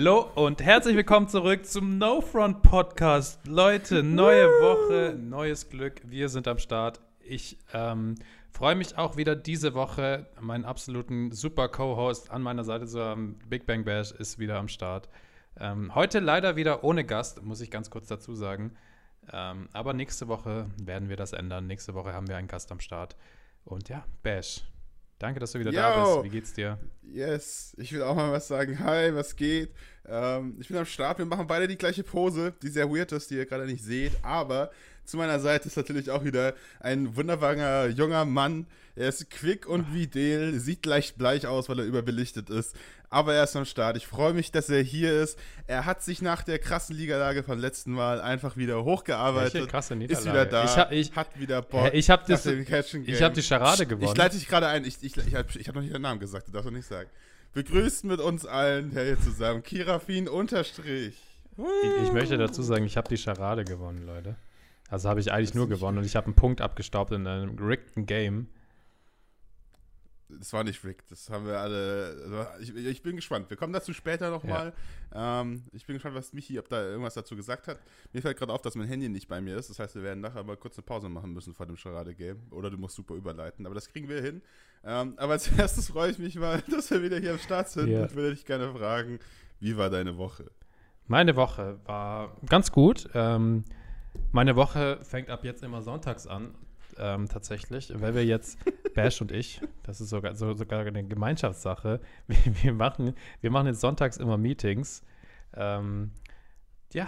Hallo und herzlich willkommen zurück zum No Front Podcast. Leute, neue Woche, neues Glück. Wir sind am Start. Ich ähm, freue mich auch wieder diese Woche, meinen absoluten super Co-Host an meiner Seite zu haben. Big Bang Bash ist wieder am Start. Ähm, heute leider wieder ohne Gast, muss ich ganz kurz dazu sagen. Ähm, aber nächste Woche werden wir das ändern. Nächste Woche haben wir einen Gast am Start. Und ja, Bash, Danke, dass du wieder Yo. da bist. Wie geht's dir? Yes, ich will auch mal was sagen. Hi, was geht? Ähm, ich bin am Start. Wir machen beide die gleiche Pose, die sehr weird ist, die ihr gerade nicht seht. Aber zu meiner Seite ist natürlich auch wieder ein wunderbarer junger Mann. Er ist quick und videl, sieht leicht bleich aus, weil er überbelichtet ist. Aber er ist am Start. Ich freue mich, dass er hier ist. Er hat sich nach der krassen Ligalage vom letzten Mal einfach wieder hochgearbeitet. Welche krasse Niederlage? Ist wieder da. Ich ich, hat wieder Bock. ich habe hab die Charade gewonnen. Ich leite dich gerade ein. Ich, ich, ich, habe hab noch nicht den Namen gesagt, du darfst doch nicht sagen. Begrüßt mit uns allen, hier zusammen, Kirafin unterstrich. ich, ich möchte dazu sagen, ich habe die Charade gewonnen, Leute. Also habe ich eigentlich nur gewonnen und ich habe einen Punkt abgestaubt in einem riggeden Game. Das war nicht rigged, das haben wir alle. Ich, ich bin gespannt. Wir kommen dazu später nochmal. Ähm, ich bin gespannt, was Michi, ob da irgendwas dazu gesagt hat. Mir fällt gerade auf, dass mein Handy nicht bei mir ist. Das heißt, wir werden nachher mal kurz eine Pause machen müssen vor dem Charade-Game. Oder du musst super überleiten. Aber das kriegen wir hin. Ähm, aber als erstes freue ich mich mal, dass wir wieder hier am Start sind Ja. und würde dich gerne fragen, wie war deine Woche? Meine Woche war ganz gut. Ähm, meine Woche fängt ab jetzt immer sonntags an, ähm, tatsächlich, weil wir jetzt, Bash und ich, das ist sogar, so, sogar eine Gemeinschaftssache, wir, wir, machen, wir machen jetzt sonntags immer Meetings, ähm, ja,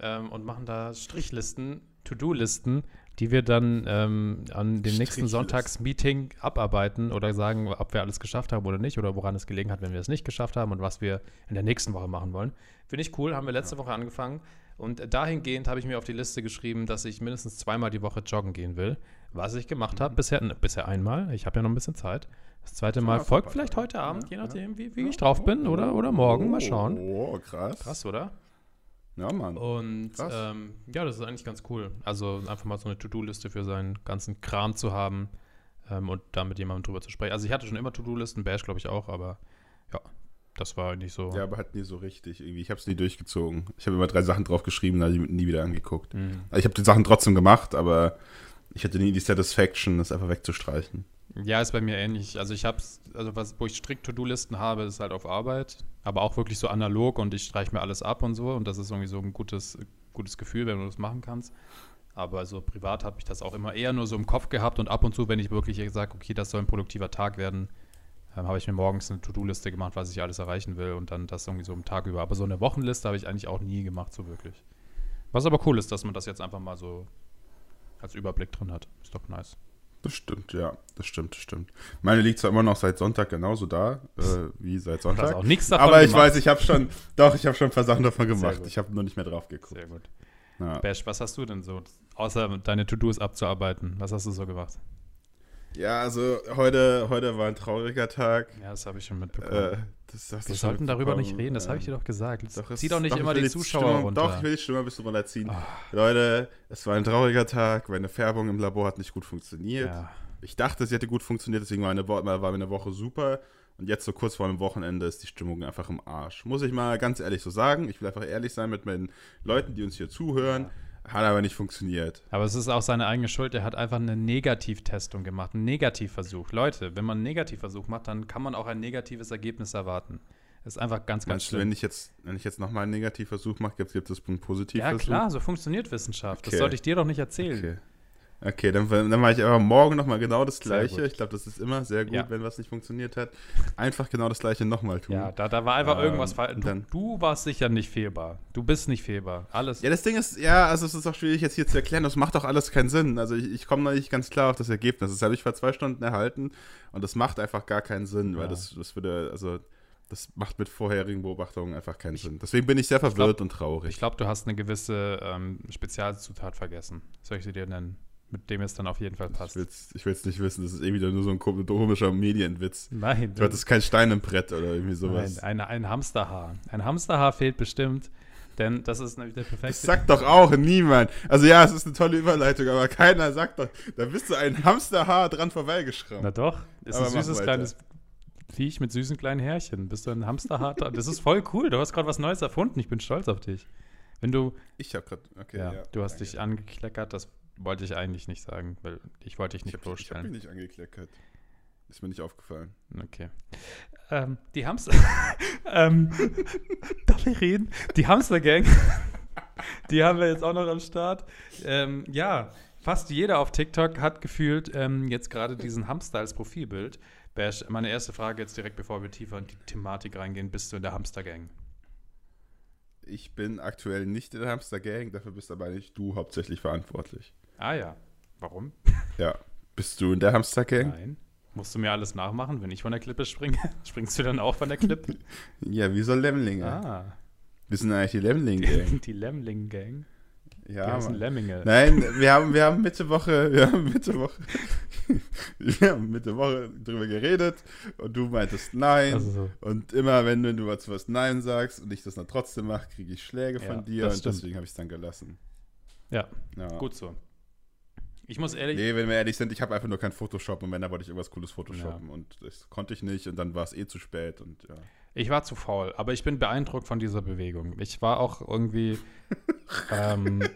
ähm, und machen da Strichlisten, To-Do-Listen, die wir dann ähm, an dem nächsten. Sonntagsmeeting abarbeiten oder sagen, ob wir alles geschafft haben oder nicht oder woran es gelegen hat, wenn wir es nicht geschafft haben und was wir in der nächsten Woche machen wollen. Finde ich cool, haben wir letzte Woche angefangen. Und dahingehend habe ich mir auf die Liste geschrieben, dass ich mindestens zweimal die Woche joggen gehen will. Was ich gemacht habe, bisher, ne, bisher einmal. Ich habe ja noch ein bisschen Zeit. Das zweite Mal Ja, folgt vielleicht heute Abend, je Ja, nachdem, wie, wie ich drauf bin oder, oder morgen. Mal schauen. Oh, krass. Krass, oder? Ja, Mann. Und ähm, ja, das ist eigentlich ganz cool. Also einfach mal so eine To-Do-Liste für seinen ganzen Kram zu haben ähm, und da mit jemandem drüber zu sprechen. Also ich hatte schon immer To-Do-Listen, Bash glaube ich auch, aber ja, das war nicht so. Ja, aber hat nie so richtig irgendwie. Ich habe es nie durchgezogen. Ich habe immer drei Sachen drauf geschrieben, da die nie wieder angeguckt. Mhm. Also ich habe die Sachen trotzdem gemacht, aber ich hatte nie die Satisfaction, das einfach wegzustreichen. Ja, ist bei mir ähnlich. Also ich hab's, also was, wo ich strikt To-Do-Listen habe, ist halt auf Arbeit, aber auch wirklich so analog und ich streiche mir alles ab und so und das ist irgendwie so ein gutes, gutes Gefühl, wenn du das machen kannst. Aber so privat habe ich das auch immer eher nur so im Kopf gehabt und ab und zu, wenn ich wirklich sage, okay, das soll ein produktiver Tag werden, ähm, habe ich mir morgens eine To-Do-Liste gemacht, was ich alles erreichen will und dann das irgendwie so im Tag über. Aber so eine Wochenliste habe ich eigentlich auch nie gemacht, so wirklich. Was aber cool ist, dass man das jetzt einfach mal so als Überblick drin hat. Ist doch nice. Das stimmt, ja. Das stimmt, das stimmt. Meine liegt zwar immer noch seit Sonntag genauso da, äh, wie seit Sonntag. auch nichts davon Aber ich gemacht. weiß, ich habe schon, doch, ich habe schon ein paar Sachen davon gemacht. Ich habe nur nicht mehr drauf geguckt. Sehr gut. Ja. Bash, was hast du denn so, außer deine To-Dos abzuarbeiten? Was hast du so gemacht? Ja, also heute, heute war ein trauriger Tag. Ja, das habe ich schon mitbekommen. Äh, das Wir schon sollten darüber nicht reden, das habe ich dir doch gesagt. Doch, es- Zieh doch nicht ich immer die Zuschauer Stimmung, runter. Doch, ich will die Stimmung ein bisschen runterziehen. Ah. Leute, es war ein trauriger Tag. Meine Färbung im Labor hat nicht gut funktioniert. ja. Ich dachte, sie hätte gut funktioniert, deswegen war, eine war meine Woche super. Und jetzt so kurz vor dem Wochenende ist die Stimmung einfach im Arsch. Muss ich mal ganz ehrlich so sagen. Ich will einfach ehrlich sein mit meinen Leuten, die uns hier zuhören. Hat aber nicht funktioniert. Aber es ist auch seine eigene Schuld. Er hat einfach eine Negativtestung gemacht, einen Negativversuch. Leute, wenn man einen Negativversuch macht, dann kann man auch ein negatives Ergebnis erwarten. Das ist einfach ganz, ganz Meinst du, schlimm. wenn ich jetzt, wenn ich jetzt nochmal einen Negativversuch mache, gibt es einen Ja, Positivversuch? klar, so funktioniert Wissenschaft. Das Okay. sollte ich dir doch nicht erzählen. Okay. Okay, dann, dann mache ich aber morgen nochmal genau das Gleiche. Ich glaube, das ist immer sehr gut, Ja. wenn was nicht funktioniert hat. Einfach genau das Gleiche nochmal tun. Ja, da, da war einfach Ähm, irgendwas falsch. Du, du warst sicher nicht fehlbar. Du bist nicht fehlbar. Alles. Ja, das Ding ist, ja, also es ist auch schwierig jetzt hier zu erklären, das macht doch alles keinen Sinn. Also ich, ich komme noch nicht ganz klar auf das Ergebnis. Das habe ich vor zwei Stunden erhalten und das macht einfach gar keinen Sinn, weil Ja. das, das würde, also das macht mit vorherigen Beobachtungen einfach keinen Sinn. Deswegen bin ich sehr verwirrt und traurig. Ich glaube, du hast eine gewisse ähm, Spezialzutat vergessen. Soll ich sie dir nennen? Mit dem es dann auf jeden Fall passt. ich will's nicht wissen, das ist irgendwie nur so ein kom- komischer Medienwitz. Nein, Du hattest kein Stein im Brett oder irgendwie sowas. nein ein, ein Hamsterhaar. Ein Hamsterhaar fehlt bestimmt, denn das ist nämlich der Das perfekte. sagt doch auch niemand. Also ja, es ist eine tolle Überleitung, aber keiner sagt doch, da bist du ein Hamsterhaar dran vorbeigeschrammt. Na doch, ist Aber ein süßes kleines Viech mit süßen kleinen Härchen. Bist du ein Hamsterharter? Das ist voll cool. Du hast gerade was Neues erfunden. Ich bin stolz auf dich. Wenn du. Ich habe gerade. Okay, ja, ja, du hast danke. dich angekleckert. Das wollte ich eigentlich nicht sagen, weil ich wollte dich nicht Ich habe hab bloßstellen. mich nicht angekleckert. Ist mir nicht aufgefallen. Okay. Ähm, die Hamster. ähm, darf ich reden? Die Hamster-Gang. die haben wir jetzt auch noch am Start. Ähm, ja, fast jeder auf TikTok hat gefühlt ähm, jetzt gerade diesen Hamster als Profilbild. Bash, meine erste Frage jetzt direkt, bevor wir tiefer in die Thematik reingehen. Bist du in der Hamster-Gang? Ich bin aktuell nicht in der Hamster Gang, dafür bist aber nicht du hauptsächlich verantwortlich. Ah ja. Warum? Ja. Bist du in der Hamster Gang? Nein. Musst du mir alles nachmachen, wenn ich von der Klippe springe? Springst du dann auch von der Klippe? Ja, wie so Lemlinge. ah, Wir sind eigentlich die Lemling Gang. die Lemling-Gang. Die ja, heißen Mann. Lemminge. Nein, wir haben, wir haben Mitte Woche, wir haben Mitte Woche, wir haben Mitte Woche drüber geredet und du meintest nein. Also so. Und immer, wenn du dazu was Nein sagst und ich das dann trotzdem mache, kriege ich Schläge Ja, von dir und stimmt. deswegen habe ich es dann gelassen. Ja, Ja. gut so. Ich muss ehrlich, Nee, wenn wir ehrlich sind, ich habe einfach nur kein Photoshop und wenn, da wollte ich irgendwas Cooles Photoshoppen und das konnte ich nicht und dann war es eh zu spät und ja. ich war zu faul, aber ich bin beeindruckt von dieser Bewegung. Ich war auch irgendwie, ähm,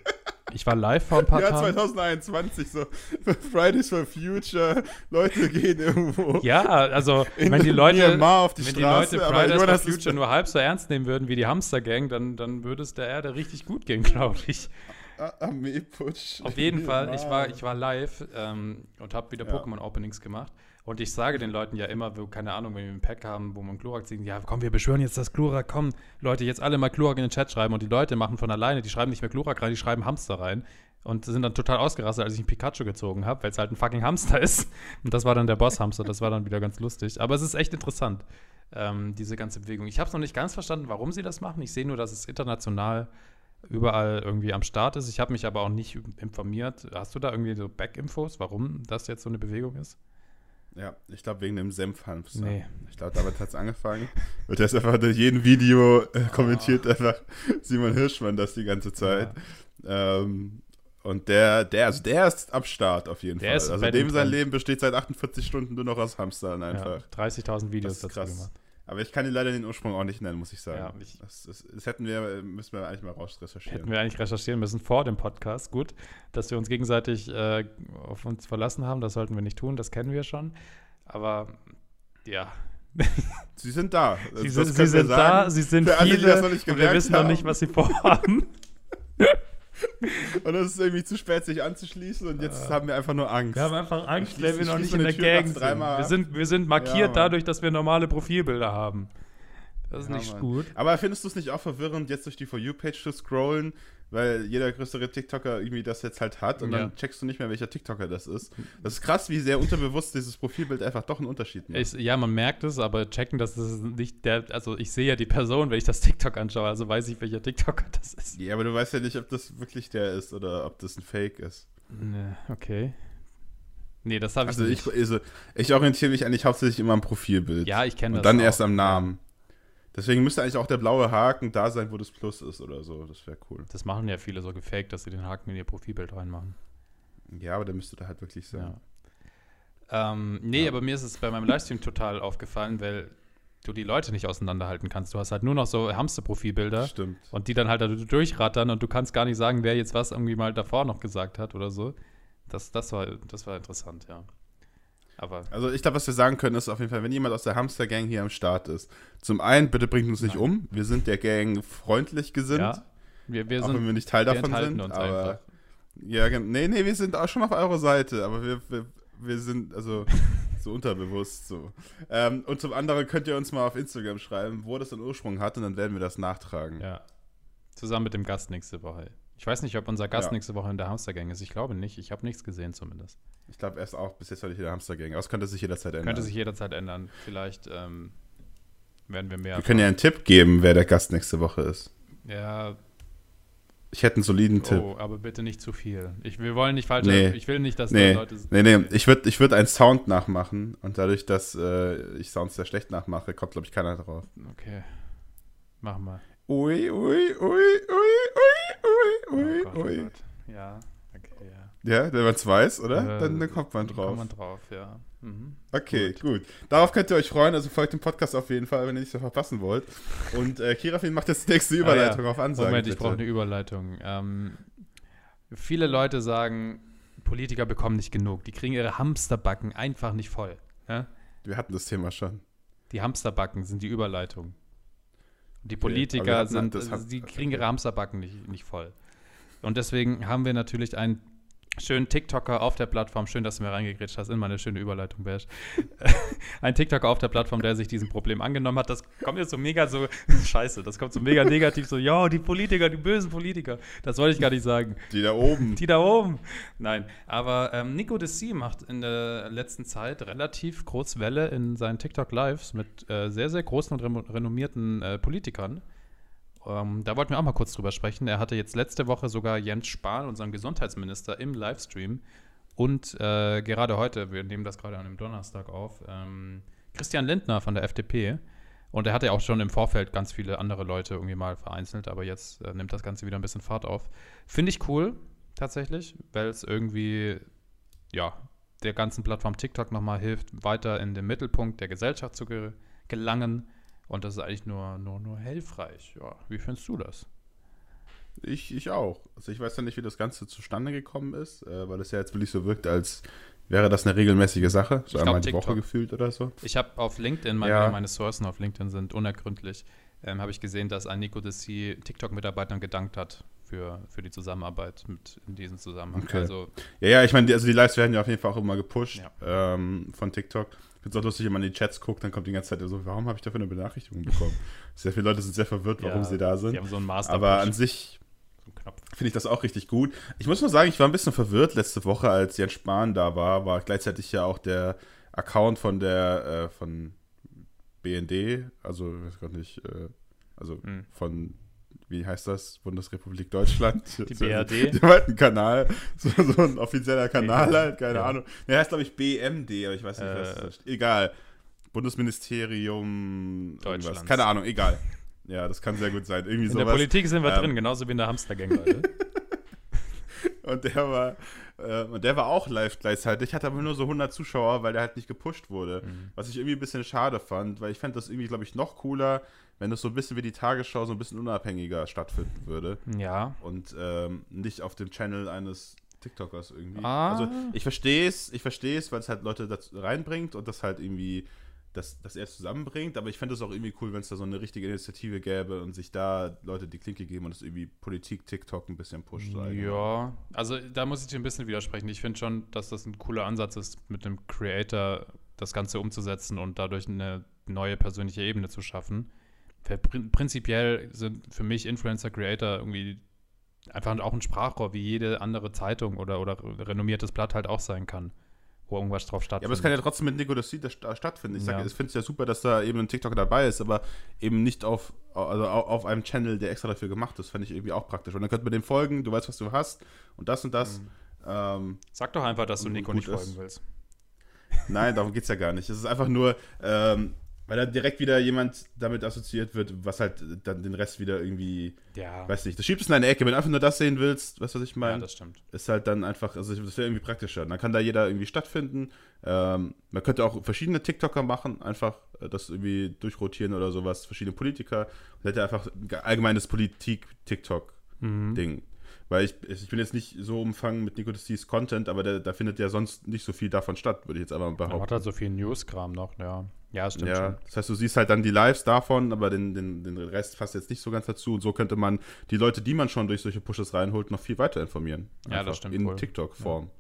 ich war live vor ein paar Ja, Tagen. 2021, so Fridays for Future, Leute gehen irgendwo Ja, also wenn die Leute, Myanmar auf die wenn Straße, die Leute Fridays for Future nur halb so ernst nehmen würden wie die Hamster Gang, dann, dann würde es der Erde richtig gut gehen, glaube ich. Armeeputsch. Auf jeden Fall, ich war, ich war live ähm, und habe wieder Ja. Pokémon-Openings gemacht. Und ich sage den Leuten ja immer, wo, keine Ahnung, wenn wir ein Pack haben, wo man Glurak ziehen, ja, komm, wir beschwören jetzt das Glurak, komm, Leute, jetzt alle mal Glurak in den Chat schreiben. Und die Leute machen von alleine, die schreiben nicht mehr Glurak rein, die schreiben Hamster rein. Und sind dann total ausgerastet, als ich einen Pikachu gezogen habe, weil es halt ein fucking Hamster ist. Und das war dann der Boss-Hamster, das war dann wieder ganz lustig. Aber es ist echt interessant, ähm, diese ganze Bewegung. Ich habe es noch nicht ganz verstanden, warum sie das machen. Ich sehe nur, dass es international überall irgendwie am Start ist. Ich habe mich aber auch nicht informiert. Hast du da irgendwie so Back-Infos, warum das jetzt so eine Bewegung ist? Ja, ich glaube wegen dem Senfhamster. Nee. Ich glaube, damit hat es angefangen. Und der ist einfach in jedem Video äh, kommentiert einfach Simon Hirschmann das die ganze Zeit. Ähm, und der, der, also der ist am Start auf jeden Der Fall. ist also dem sein. Leben besteht seit 48 Stunden nur noch aus Hamstern Ja, einfach. 30.000 Videos Das ist dazu krass. gemacht. Aber ich kann dir leider den Ursprung auch nicht nennen, muss ich sagen. Ja, ich- das, das, das hätten wir, müssen wir eigentlich mal raus recherchieren. Hätten wir eigentlich recherchieren müssen vor dem Podcast. Gut, dass wir uns gegenseitig äh, auf uns verlassen haben, das sollten wir nicht tun, das kennen wir schon. Aber ja, Sie sind da. sie, sind, sie sind da, sie sind Für alle, die viele das noch nicht und wir gemerkt wissen noch haben. nicht, was sie vorhaben. Und es ist irgendwie zu spät, sich anzuschließen und jetzt haben wir einfach nur Angst. Wir haben einfach Angst, weil schließ- wir noch ich nicht in der Gang sind. Wir sind. Wir sind markiert Ja, dadurch, dass wir normale Profilbilder haben. Das ist Ja, nicht Mann. gut. Aber findest du es nicht auch verwirrend, jetzt durch die For You-Page zu scrollen, weil jeder größere TikToker irgendwie das jetzt halt hat und Ja. dann checkst du nicht mehr, welcher TikToker das ist. Das ist krass, wie sehr unterbewusst dieses Profilbild einfach doch einen Unterschied macht. Ich, ja, man merkt es, aber checken, dass es nicht der, also ich sehe ja die Person, wenn ich das TikTok anschaue, also weiß ich, welcher TikToker das ist. ja, aber du weißt ja nicht, ob das wirklich der ist oder ob das ein Fake ist. Ne, okay. Nee, das habe ich Also nicht. ich, also ich orientiere mich eigentlich hauptsächlich immer am Profilbild. ja, ich kenne das Und dann auch. erst am Namen. Deswegen müsste eigentlich auch der blaue Haken da sein, wo das Plus ist oder so. Das wäre cool. Das machen ja viele so gefaked, dass sie den Haken in ihr Profilbild reinmachen. Ja, aber der müsste da halt wirklich sein. Ja. Ähm, nee, Ja. aber mir ist es bei meinem Livestream total aufgefallen, weil du die Leute nicht auseinanderhalten kannst. Du hast halt nur noch so Hamster-Profilbilder Stimmt. und die dann halt da durchrattern und du kannst gar nicht sagen, wer jetzt was irgendwie mal davor noch gesagt hat oder so. Das, das, war, das war interessant, ja. Aber Also ich glaube, was wir sagen können, ist auf jeden Fall, wenn jemand aus der Hamster-Gang hier am Start ist, zum einen, bitte bringt uns nicht Nein. um. Wir sind der Gang freundlich gesinnt, ja, wir, wir auch wenn sind wir nicht Teil wir davon sind. uns aber einfach. ja, nee, nee, wir sind auch schon auf eurer Seite, aber wir, wir, wir sind also so unterbewusst so. Ähm, und zum anderen könnt ihr uns mal auf Instagram schreiben, wo das einen Ursprung hat und dann werden wir das nachtragen. Ja. Zusammen mit dem Gast nächste Woche. Ich weiß nicht, ob unser Gast Ja. nächste Woche in der Hamstergang ist. Ich glaube nicht. Ich habe nichts gesehen zumindest. Ich glaube, er ist auch bis jetzt noch nicht in der Hamster-Gang, aber es könnte sich jederzeit ändern. Könnte sich jederzeit ändern. Vielleicht ähm, werden wir mehr. wir können ja einen Tipp geben, wer der Gast nächste Woche ist. ja, Ich hätte einen soliden Tipp. oh, aber bitte nicht zu viel. Ich, wir wollen nicht falsch. Nee. Ich will nicht, dass Nee, Leute. nee, nee, ich würde ich würd einen Sound nachmachen und dadurch, dass äh, ich Sounds sehr schlecht nachmache, kommt, glaube ich, keiner drauf. Okay. Mach mal. Ui, ui, ui, ui, ui, Oh ui, Gott, oh ui. Gott. Ja, okay, ja. Ja, wenn man es weiß, oder? Äh, dann, dann kommt man Kommt drauf. man drauf, ja. Mhm. Okay, gut. gut. Darauf könnt ihr euch freuen. Also folgt dem Podcast auf jeden Fall, wenn ihr nichts so verpassen wollt. Und äh, Kirafin macht jetzt die nächste Überleitung ah, ja. auf Ansage. Moment, ich brauche eine Überleitung. Ähm, viele Leute sagen, Politiker bekommen nicht genug. Die kriegen ihre Hamsterbacken einfach nicht voll. Ja? Wir hatten das Thema schon. Die Hamsterbacken sind die Überleitung. Die Politiker okay, sind, die kriegen ihre Hamsterbacken nicht, nicht voll. Und deswegen haben wir natürlich einen schönen TikToker auf der Plattform, schön, dass du mir reingegrätscht hast, in meine schöne Überleitung, Bash. Ein TikToker auf der Plattform, der sich diesem Problem angenommen hat, das kommt jetzt so mega so, scheiße, das kommt so mega negativ, so, ja, die Politiker, die bösen Politiker. Das wollte ich gar nicht sagen. Die da oben. Die da oben. Nein, aber ähm, Nico Desi macht in der letzten Zeit relativ groß Welle in seinen TikTok-Lives mit äh, sehr, sehr großen und renommierten äh, Politikern. Ähm, da wollten wir auch mal kurz drüber sprechen. Er hatte jetzt letzte Woche sogar Jens Spahn, unseren Gesundheitsminister, im Livestream. Und äh, gerade heute, wir nehmen das gerade an einem Donnerstag auf, ähm, Christian Lindner von der FDP. Und er hatte ja auch schon im Vorfeld ganz viele andere Leute irgendwie mal vereinzelt, aber jetzt äh, nimmt das Ganze wieder ein bisschen Fahrt auf. Finde ich cool, tatsächlich, weil es irgendwie, ja, der ganzen Plattform TikTok nochmal hilft, weiter in den Mittelpunkt der Gesellschaft zu ge gelangen und das ist eigentlich nur, nur, nur hilfreich. Ja, wie findest du das? Ich, ich auch. Also ich weiß ja nicht, wie das Ganze zustande gekommen ist, äh, weil es ja jetzt wirklich so wirkt, als wäre das eine regelmäßige Sache, so ich einmal die Woche gefühlt oder so. Ich habe auf LinkedIn, meine, ja. meine Sourcen auf LinkedIn sind unergründlich, ähm, habe ich gesehen, dass ein Nico Desi TikTok-Mitarbeitern gedankt hat für, für die Zusammenarbeit mit in diesem Zusammenhang. Okay. Also, ja, ja, ich meine, also die Lives werden ja auf jeden Fall auch immer gepusht ja. ähm, von TikTok. Ich finde es auch lustig, wenn man in die Chats guckt, dann kommt die ganze Zeit so, warum habe ich dafür eine Benachrichtigung bekommen? Sehr viele Leute sind sehr verwirrt, warum ja, sie da sind. Die haben so einen Master Aber an sich finde ich das auch richtig gut. Ich muss nur sagen, ich war ein bisschen verwirrt letzte Woche, als Jens Spahn da war, war gleichzeitig ja auch der Account von der, äh, von BND, also, ich weiß gar nicht, äh, also mhm. von wie heißt das? Bundesrepublik Deutschland. Die BRD. Die haben halt einen Kanal, so, so ein offizieller Kanal halt, keine ja. Ahnung. Der heißt, glaube ich, BMD, aber ich weiß nicht, äh, was das ist. Egal. Bundesministerium Deutschland. Keine Ahnung, egal. Ja, das kann sehr gut sein. Irgendwie in sowas. der Politik sind wir ähm, drin, genauso wie in der Hamstergang, Leute. und der war, äh, und der war auch live gleichzeitig, hatte aber nur so 100 Zuschauer, weil der halt nicht gepusht wurde. Mhm. Was ich irgendwie ein bisschen schade fand, weil ich fände das irgendwie, glaube ich, noch cooler, wenn das so ein bisschen wie die Tagesschau so ein bisschen unabhängiger stattfinden würde. Ja. Und ähm, nicht auf dem Channel eines TikTokers irgendwie. Ah. Also ich verstehe es, ich verstehe es, weil es halt Leute dazu reinbringt und das halt irgendwie dass, dass er es zusammenbringt, aber ich fände es auch irgendwie cool, wenn es da so eine richtige Initiative gäbe und sich da Leute die Klinke geben und es irgendwie Politik, TikTok ein bisschen pusht. Ja, also da muss ich dir ein bisschen widersprechen. Ich finde schon, dass das ein cooler Ansatz ist, mit dem Creator das Ganze umzusetzen und dadurch eine neue persönliche Ebene zu schaffen. Prinzipiell sind für mich Influencer, Creator irgendwie einfach auch ein Sprachrohr, wie jede andere Zeitung oder, oder renommiertes Blatt halt auch sein kann wo irgendwas drauf stattfindet. Ja, aber es kann ja trotzdem mit Nico Seed stattfinden. Ich, ja. ich finde es ja super, dass da eben ein TikTok dabei ist, aber eben nicht auf, also auf einem Channel, der extra dafür gemacht ist, fände ich irgendwie auch praktisch. Und dann könnte man dem folgen, du weißt, was du hast und das und das. Mhm. Ähm, Sag doch einfach, dass du Nico nicht folgen willst. Nein, darum geht es ja gar nicht. Es ist einfach nur, ähm, weil da direkt wieder jemand damit assoziiert wird, was halt dann den Rest wieder irgendwie, ja. weiß nicht, du schiebst es in eine Ecke. Wenn du einfach nur das sehen willst, weißt du, was ich meine? Ja, das stimmt. Ist halt dann einfach, also das wäre irgendwie praktischer. Dann kann da jeder irgendwie stattfinden. Ähm, man könnte auch verschiedene TikToker machen, einfach äh, das irgendwie durchrotieren oder sowas, verschiedene Politiker. Und hätte einfach ein allgemeines Politik-TikTok-Ding. Mhm. Weil ich, ich bin jetzt nicht so umfangen mit Nico D's Content, aber da findet ja sonst nicht so viel davon statt, würde ich jetzt einfach mal behaupten. Er hat halt so viel News-Kram noch, ja. Ja, stimmt ja, schon. Das heißt, du siehst halt dann die Lives davon, aber den, den, den Rest passt jetzt nicht so ganz dazu. Und so könnte man die Leute, die man schon durch solche Pushes reinholt, noch viel weiter informieren. Ja, das stimmt. In. TikTok-Form.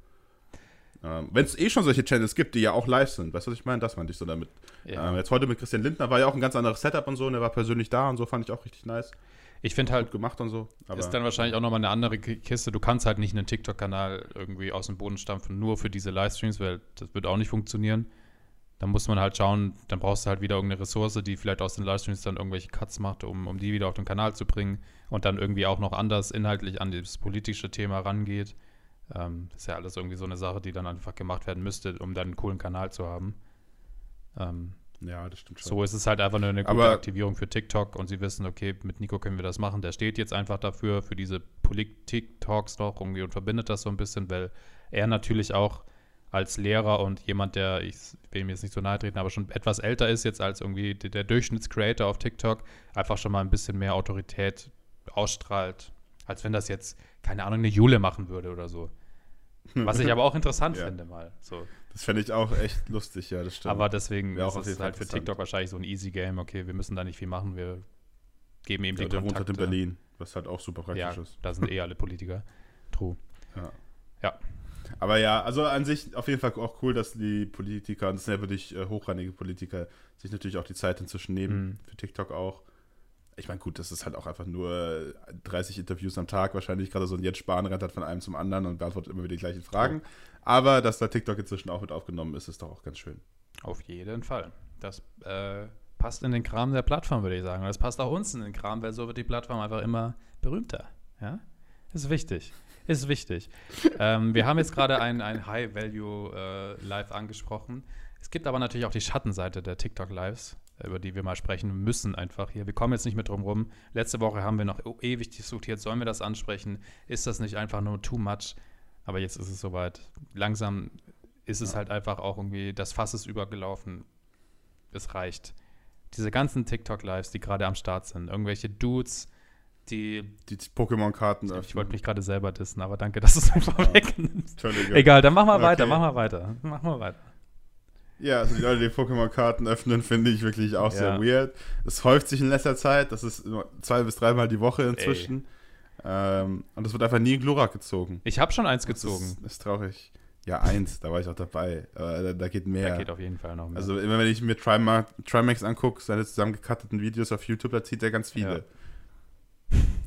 Ja. Ähm, Wenn es eh schon solche Channels gibt, die ja auch live sind, weißt du, was ich meine? Das meinte ich so damit. Ja. Ähm, jetzt heute mit Christian Lindner war ja auch ein ganz anderes Setup und so, und er war persönlich da und so, fand ich auch richtig nice. Ich finde halt, Gut gemacht und so. ist dann wahrscheinlich auch nochmal eine andere Kiste. Du kannst halt nicht einen TikTok-Kanal irgendwie aus dem Boden stampfen, nur für diese Livestreams, weil das wird auch nicht funktionieren dann muss man halt schauen, dann brauchst du halt wieder irgendeine Ressource, die vielleicht aus den Livestreams dann irgendwelche Cuts macht, um, um die wieder auf den Kanal zu bringen und dann irgendwie auch noch anders inhaltlich an das politische Thema rangeht. Ähm, das ist ja alles irgendwie so eine Sache, die dann einfach gemacht werden müsste, um dann einen coolen Kanal zu haben. Ähm, ja, das stimmt schon. So ist es halt einfach nur eine gute Aber Aktivierung für TikTok und sie wissen, okay, mit Nico können wir das machen. Der steht jetzt einfach dafür, für diese Politik-Talks noch irgendwie und verbindet das so ein bisschen, weil er natürlich auch als Lehrer und jemand, der, ich will mir jetzt nicht so nahe treten, aber schon etwas älter ist jetzt als irgendwie der, Durchschnittscreator auf TikTok, einfach schon mal ein bisschen mehr Autorität ausstrahlt, als wenn das jetzt, keine Ahnung, eine Jule machen würde oder so. Was ich aber auch interessant Ja. finde mal. So. Das fände ich auch echt lustig, ja, das stimmt. Aber deswegen Wäre ist es halt für. TikTok wahrscheinlich so ein easy Game. Okay, wir müssen da nicht viel machen, wir geben ihm ja, die der wohnt halt Kontakte. in Berlin, was halt auch super praktisch Ja, ist. da sind eh alle Politiker. True. Aber ja, also an sich auf jeden Fall auch cool, dass die Politiker, und das sind ja wirklich äh, hochrangige Politiker, sich natürlich auch die Zeit inzwischen nehmen, Mhm. für TikTok auch. Ich meine, gut, das ist halt auch einfach nur äh, 30 Interviews am Tag wahrscheinlich. Gerade so ein Jens Spahn rennt halt von einem zum anderen und beantwortet immer wieder die gleichen Fragen. Aber dass da TikTok inzwischen auch mit aufgenommen ist, ist doch auch ganz schön. Auf jeden Fall. Das äh, passt in den Kram der Plattform, würde ich sagen. Und das passt auch uns in den Kram, weil so wird die Plattform einfach immer berühmter. Ja? Ist wichtig. Ist wichtig. ähm, wir haben jetzt gerade ein, ein High-Value-Live angesprochen. Es gibt aber natürlich auch die Schattenseite der TikTok-Lives, über die wir mal sprechen müssen einfach hier. Wir kommen jetzt nicht mit drum rum. Letzte Woche haben wir noch ewig diskutiert, sollen wir das ansprechen? Ist das nicht einfach nur too much? Aber jetzt ist es soweit. Langsam ist es Ja. halt einfach auch irgendwie, das Fass ist übergelaufen. Es reicht. Diese ganzen TikTok-Lives, die gerade am Start sind, irgendwelche Dudes, die. Die Pokémon-Karten Ich wollte mich gerade selber dissen, aber danke, dass du es mir vorwegnimmst. Entschuldige. Egal, dann mach mal Okay. weiter, mach mal weiter. Mach mal weiter. Ja, also die Leute, die Pokémon-Karten öffnen, finde ich wirklich auch sehr Ja. weird. Es häuft sich in letzter Zeit, das ist zwei bis dreimal die Woche inzwischen. Ähm, und es wird einfach nie in Glurak gezogen. Ich habe schon eins Das gezogen. ist, ist traurig. Ja, eins, da war ich auch dabei. Aber da, da geht mehr. Da geht auf jeden Fall noch mehr. also immer wenn ich mir Trimax, angucke, seine zusammengecutteten Videos auf YouTube, da zieht er ganz viele.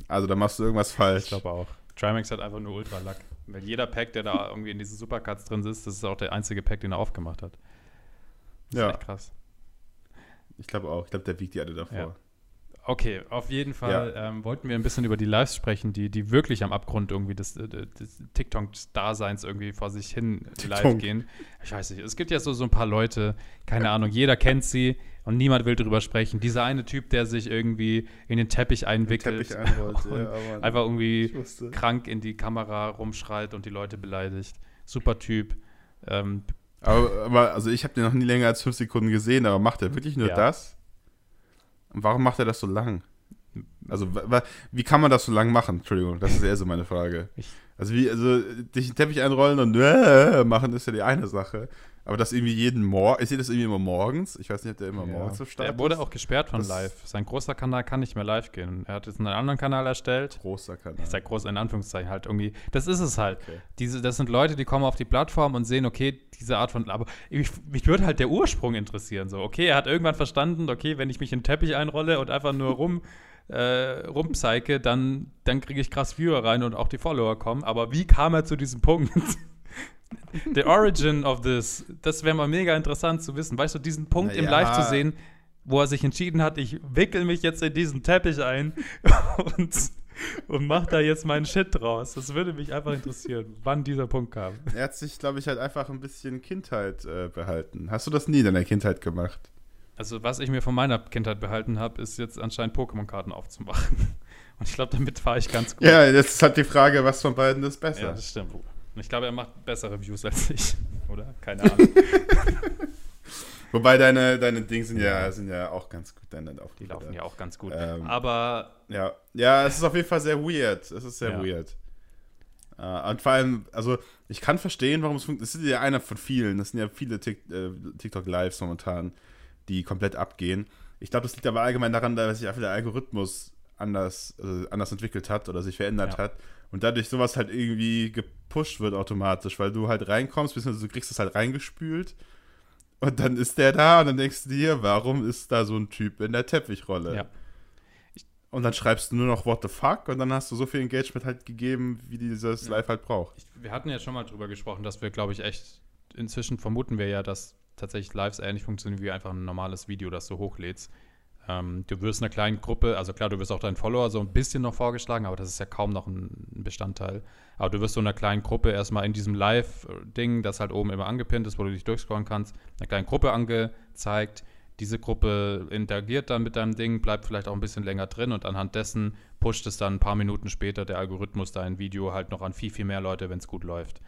Also da machst du irgendwas ich falsch. glaube auch. Trimax hat einfach nur Ultra-Lack. Weil jeder Pack, der da irgendwie in diesen Supercuts drin ist, das ist auch der einzige Pack, den er aufgemacht hat. Das Ja. ist echt krass. Ich glaube auch. Ich glaube, der wiegt die alle davor. Ja. Okay, auf jeden Fall ähm, wollten wir ein bisschen über die Lives sprechen, die, die wirklich am Abgrund irgendwie des, äh, des TikTok-Daseins irgendwie vor sich hin live TikTok. gehen. Ich weiß nicht, es gibt ja so, so ein paar Leute, keine Ahnung, jeder kennt sie und niemand will drüber sprechen. Dieser eine Typ, der sich irgendwie in den Teppich einwickelt Teppich einrollt, und ja, aber einfach irgendwie krank in die Kamera rumschreit und die Leute beleidigt. Super Typ. Ähm, Aber, aber also ich habe den noch nie länger als fünf Sekunden gesehen, aber macht er wirklich nur Ja. das? Und warum macht er das so lang? Also, wie kann man das so lang machen? Entschuldigung, das ist eher so meine Frage. Ich- also, wie, also, dich den Teppich einrollen und äh, machen ist ja die eine Sache. Aber das irgendwie jeden Morgen, ich sehe das irgendwie immer morgens. Ich weiß nicht, ob der immer morgens so startet. der wurde auch gesperrt von Das- live. Sein großer Kanal kann nicht mehr live gehen. Er hat jetzt einen anderen Kanal erstellt. großer Kanal. Ich sag groß in Anführungszeichen halt irgendwie. Das ist es halt. Okay. Diese, das sind Leute, die kommen auf die Plattform und sehen, okay, diese Art von. Aber mich, mich würde halt der Ursprung interessieren. So, okay, er hat irgendwann verstanden, okay, wenn ich mich in den Teppich einrolle und einfach nur rum. Äh, rumpsyche, dann, dann kriege ich krass Viewer rein und auch die Follower kommen. Aber wie kam er zu diesem Punkt? The origin of this, das wäre mal mega interessant zu wissen. Weißt du, diesen Punkt im Naja. Live zu sehen, wo er sich entschieden hat, ich wickel mich jetzt in diesen Teppich ein und, und mach da jetzt meinen Shit draus. Das würde mich einfach interessieren, wann dieser Punkt kam. Er hat sich, glaube ich, halt einfach ein bisschen Kindheit äh, behalten. Hast du das nie in deiner Kindheit gemacht? Also, was ich mir von meiner Kindheit behalten habe, ist jetzt anscheinend Pokémon-Karten aufzumachen. Und ich glaube, damit fahre ich ganz gut. Ja, jetzt ist halt die Frage, was von beiden ist besser. Ja, das stimmt. Und ich glaube, er macht bessere Views als ich. Oder? Keine Ahnung. Wobei deine, deine Dinge sind ja, sind ja auch ganz gut. Deine Die laufen ja auch ganz gut. Ähm, Aber Ja, ja, es ist auf jeden Fall sehr weird. Es ist sehr Ja. weird. Äh, und vor allem, also ich kann verstehen, warum es funktioniert. Es ist ja einer von vielen. Das sind ja viele Tik äh, TikTok-Lives momentan, die komplett abgehen. Ich glaube, das liegt aber allgemein daran, dass sich einfach der Algorithmus anders, äh, anders entwickelt hat oder sich verändert Ja. hat. Und dadurch sowas halt irgendwie gepusht wird automatisch, weil du halt reinkommst, beziehungsweise du kriegst es halt reingespült. Und dann ist der da und dann denkst du dir, warum ist da so ein Typ in der Teppichrolle? ja. Und dann schreibst du nur noch What the fuck und dann hast du so viel Engagement halt gegeben, wie dieses Ja. Live halt braucht. Ich, wir hatten ja schon mal drüber gesprochen, dass wir, glaube ich, echt, inzwischen vermuten wir ja, dass tatsächlich Lives ähnlich funktionieren wie einfach ein normales Video, das du hochlädst. Ähm, du wirst einer kleinen Gruppe, also klar, du wirst auch deinen Follower so ein bisschen noch vorgeschlagen, aber das ist ja kaum noch ein Bestandteil. Aber du wirst so einer kleinen Gruppe erstmal in diesem Live-Ding, das halt oben immer angepinnt ist, wo du dich durchscrollen kannst, einer kleinen Gruppe angezeigt. Diese Gruppe interagiert dann mit deinem Ding, bleibt vielleicht auch ein bisschen länger drin und anhand dessen pusht es dann ein paar Minuten später der Algorithmus dein Video halt noch an viel, viel mehr Leute, wenn es gut läuft.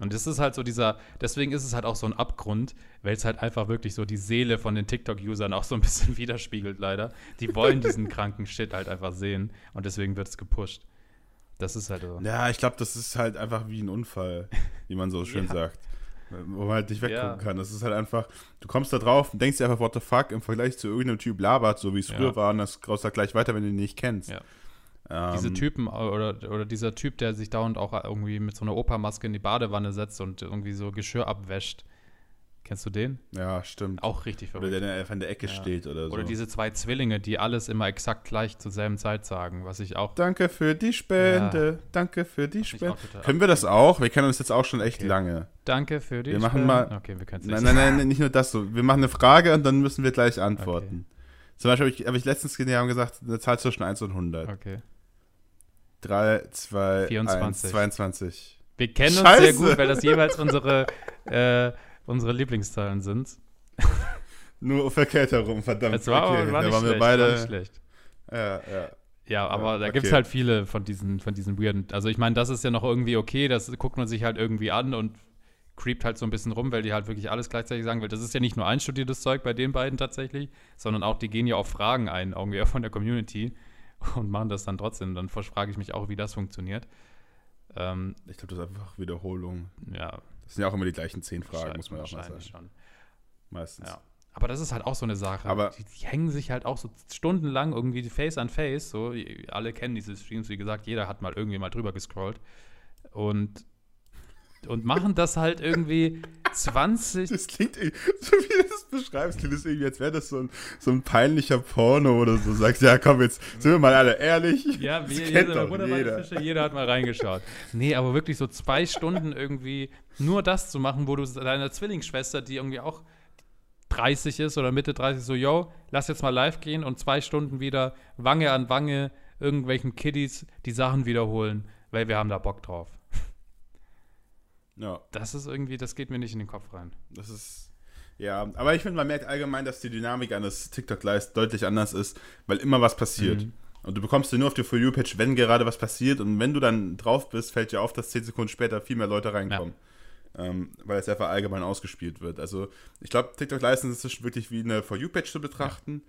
Und das ist halt so dieser, deswegen ist es halt auch so ein Abgrund, weil es halt einfach wirklich so die Seele von den TikTok-Usern auch so ein bisschen widerspiegelt, leider. Die wollen diesen kranken Shit halt einfach sehen und deswegen wird es gepusht. Das ist halt so. Ja, ich glaube, das ist halt einfach wie ein Unfall, wie man so schön Ja. sagt. Wo man halt nicht weggucken Ja. kann. Das ist halt einfach, du kommst da drauf und denkst dir einfach, what the fuck, im Vergleich zu irgendeinem Typ labert, so wie es Ja. früher war, und das graust halt gleich weiter, wenn du ihn nicht kennst. Ja. Ähm, Diese Typen oder, oder dieser Typ, der sich dauernd auch irgendwie mit so einer Opermaske in die Badewanne setzt und irgendwie so Geschirr abwäscht. Kennst du den? Ja, stimmt. Auch richtig Oder verrückt. der einfach in der Ecke Ja. steht oder so. Oder diese zwei Zwillinge, die alles immer exakt gleich zur selben Zeit sagen, was ich auch. Danke für die Spende. Danke für die Spende. Können wir das auch? Wir kennen uns jetzt auch schon echt Okay. lange. Danke für die. Wir machen Spenden. mal- Okay, wir können es Nein, nein, nein, nicht nur das so. Wir machen eine Frage und dann müssen wir gleich antworten. Zum Beispiel habe ich, hab ich letztens gesehen, die haben gesagt, eine Zahl zwischen 1 und 100. Okay. 3, 2, 24. 1, 22. Wir kennen uns Scheiße. sehr gut, weil das jeweils unsere, äh, unsere Lieblingszahlen sind. Nur verkehrt herum, verdammt. Es war, okay, war da nicht waren schlecht. wir beide. War nicht schlecht. Ja, ja. Ja, aber Ja, da okay. gibt es halt viele von diesen, von diesen weirden. Also ich meine, das ist ja noch irgendwie okay, das guckt man sich halt irgendwie an und creept halt so ein bisschen rum, weil die halt wirklich alles gleichzeitig sagen, weil das ist ja nicht nur einstudiertes Zeug bei den beiden tatsächlich, sondern auch, die gehen ja auf Fragen ein, irgendwie auch von der Community und machen das dann trotzdem. Dann frage ich mich auch, wie das funktioniert. Ähm, Ich glaube, das ist einfach Wiederholung. ja, Das sind ja auch immer die gleichen zehn Fragen, muss man auch mal sagen. schon. Meistens. Ja. Aber das ist halt auch so eine Sache. Aber- die, die hängen sich halt auch so stundenlang irgendwie Face an Face. So, alle kennen diese Streams, wie gesagt, jeder hat mal irgendwie mal drüber gescrollt. Und, und machen das halt irgendwie 20. Das klingt, irgendwie- so wie du das beschreibst, klingt das irgendwie, als wäre das so ein, so ein peinlicher Porno oder so. Sagst, ja, komm, jetzt sind wir mal alle ehrlich. Ja, das jeder, jeder. Fische, jeder hat mal reingeschaut. Nee, aber wirklich so zwei Stunden irgendwie nur das zu machen, wo du deiner Zwillingsschwester, die irgendwie auch 30 ist oder Mitte 30, so, yo, lass jetzt mal live gehen und zwei Stunden wieder Wange an Wange irgendwelchen Kiddies die Sachen wiederholen, weil wir haben da Bock drauf. Ja, Das ist irgendwie, das geht mir nicht in den Kopf rein. das ist. Ja, aber ich finde, man merkt allgemein, dass die Dynamik eines TikTok-Lives deutlich anders ist, weil immer was passiert. Mhm. Und du bekommst dir nur auf die For You-Page, wenn gerade was passiert. Und wenn du dann drauf bist, fällt dir auf, dass 10 Sekunden später viel mehr Leute reinkommen. Ähm, weil es einfach allgemein ausgespielt wird. Also, ich glaube, TikTok Live ist inzwischen wirklich wie eine For You-Page zu betrachten.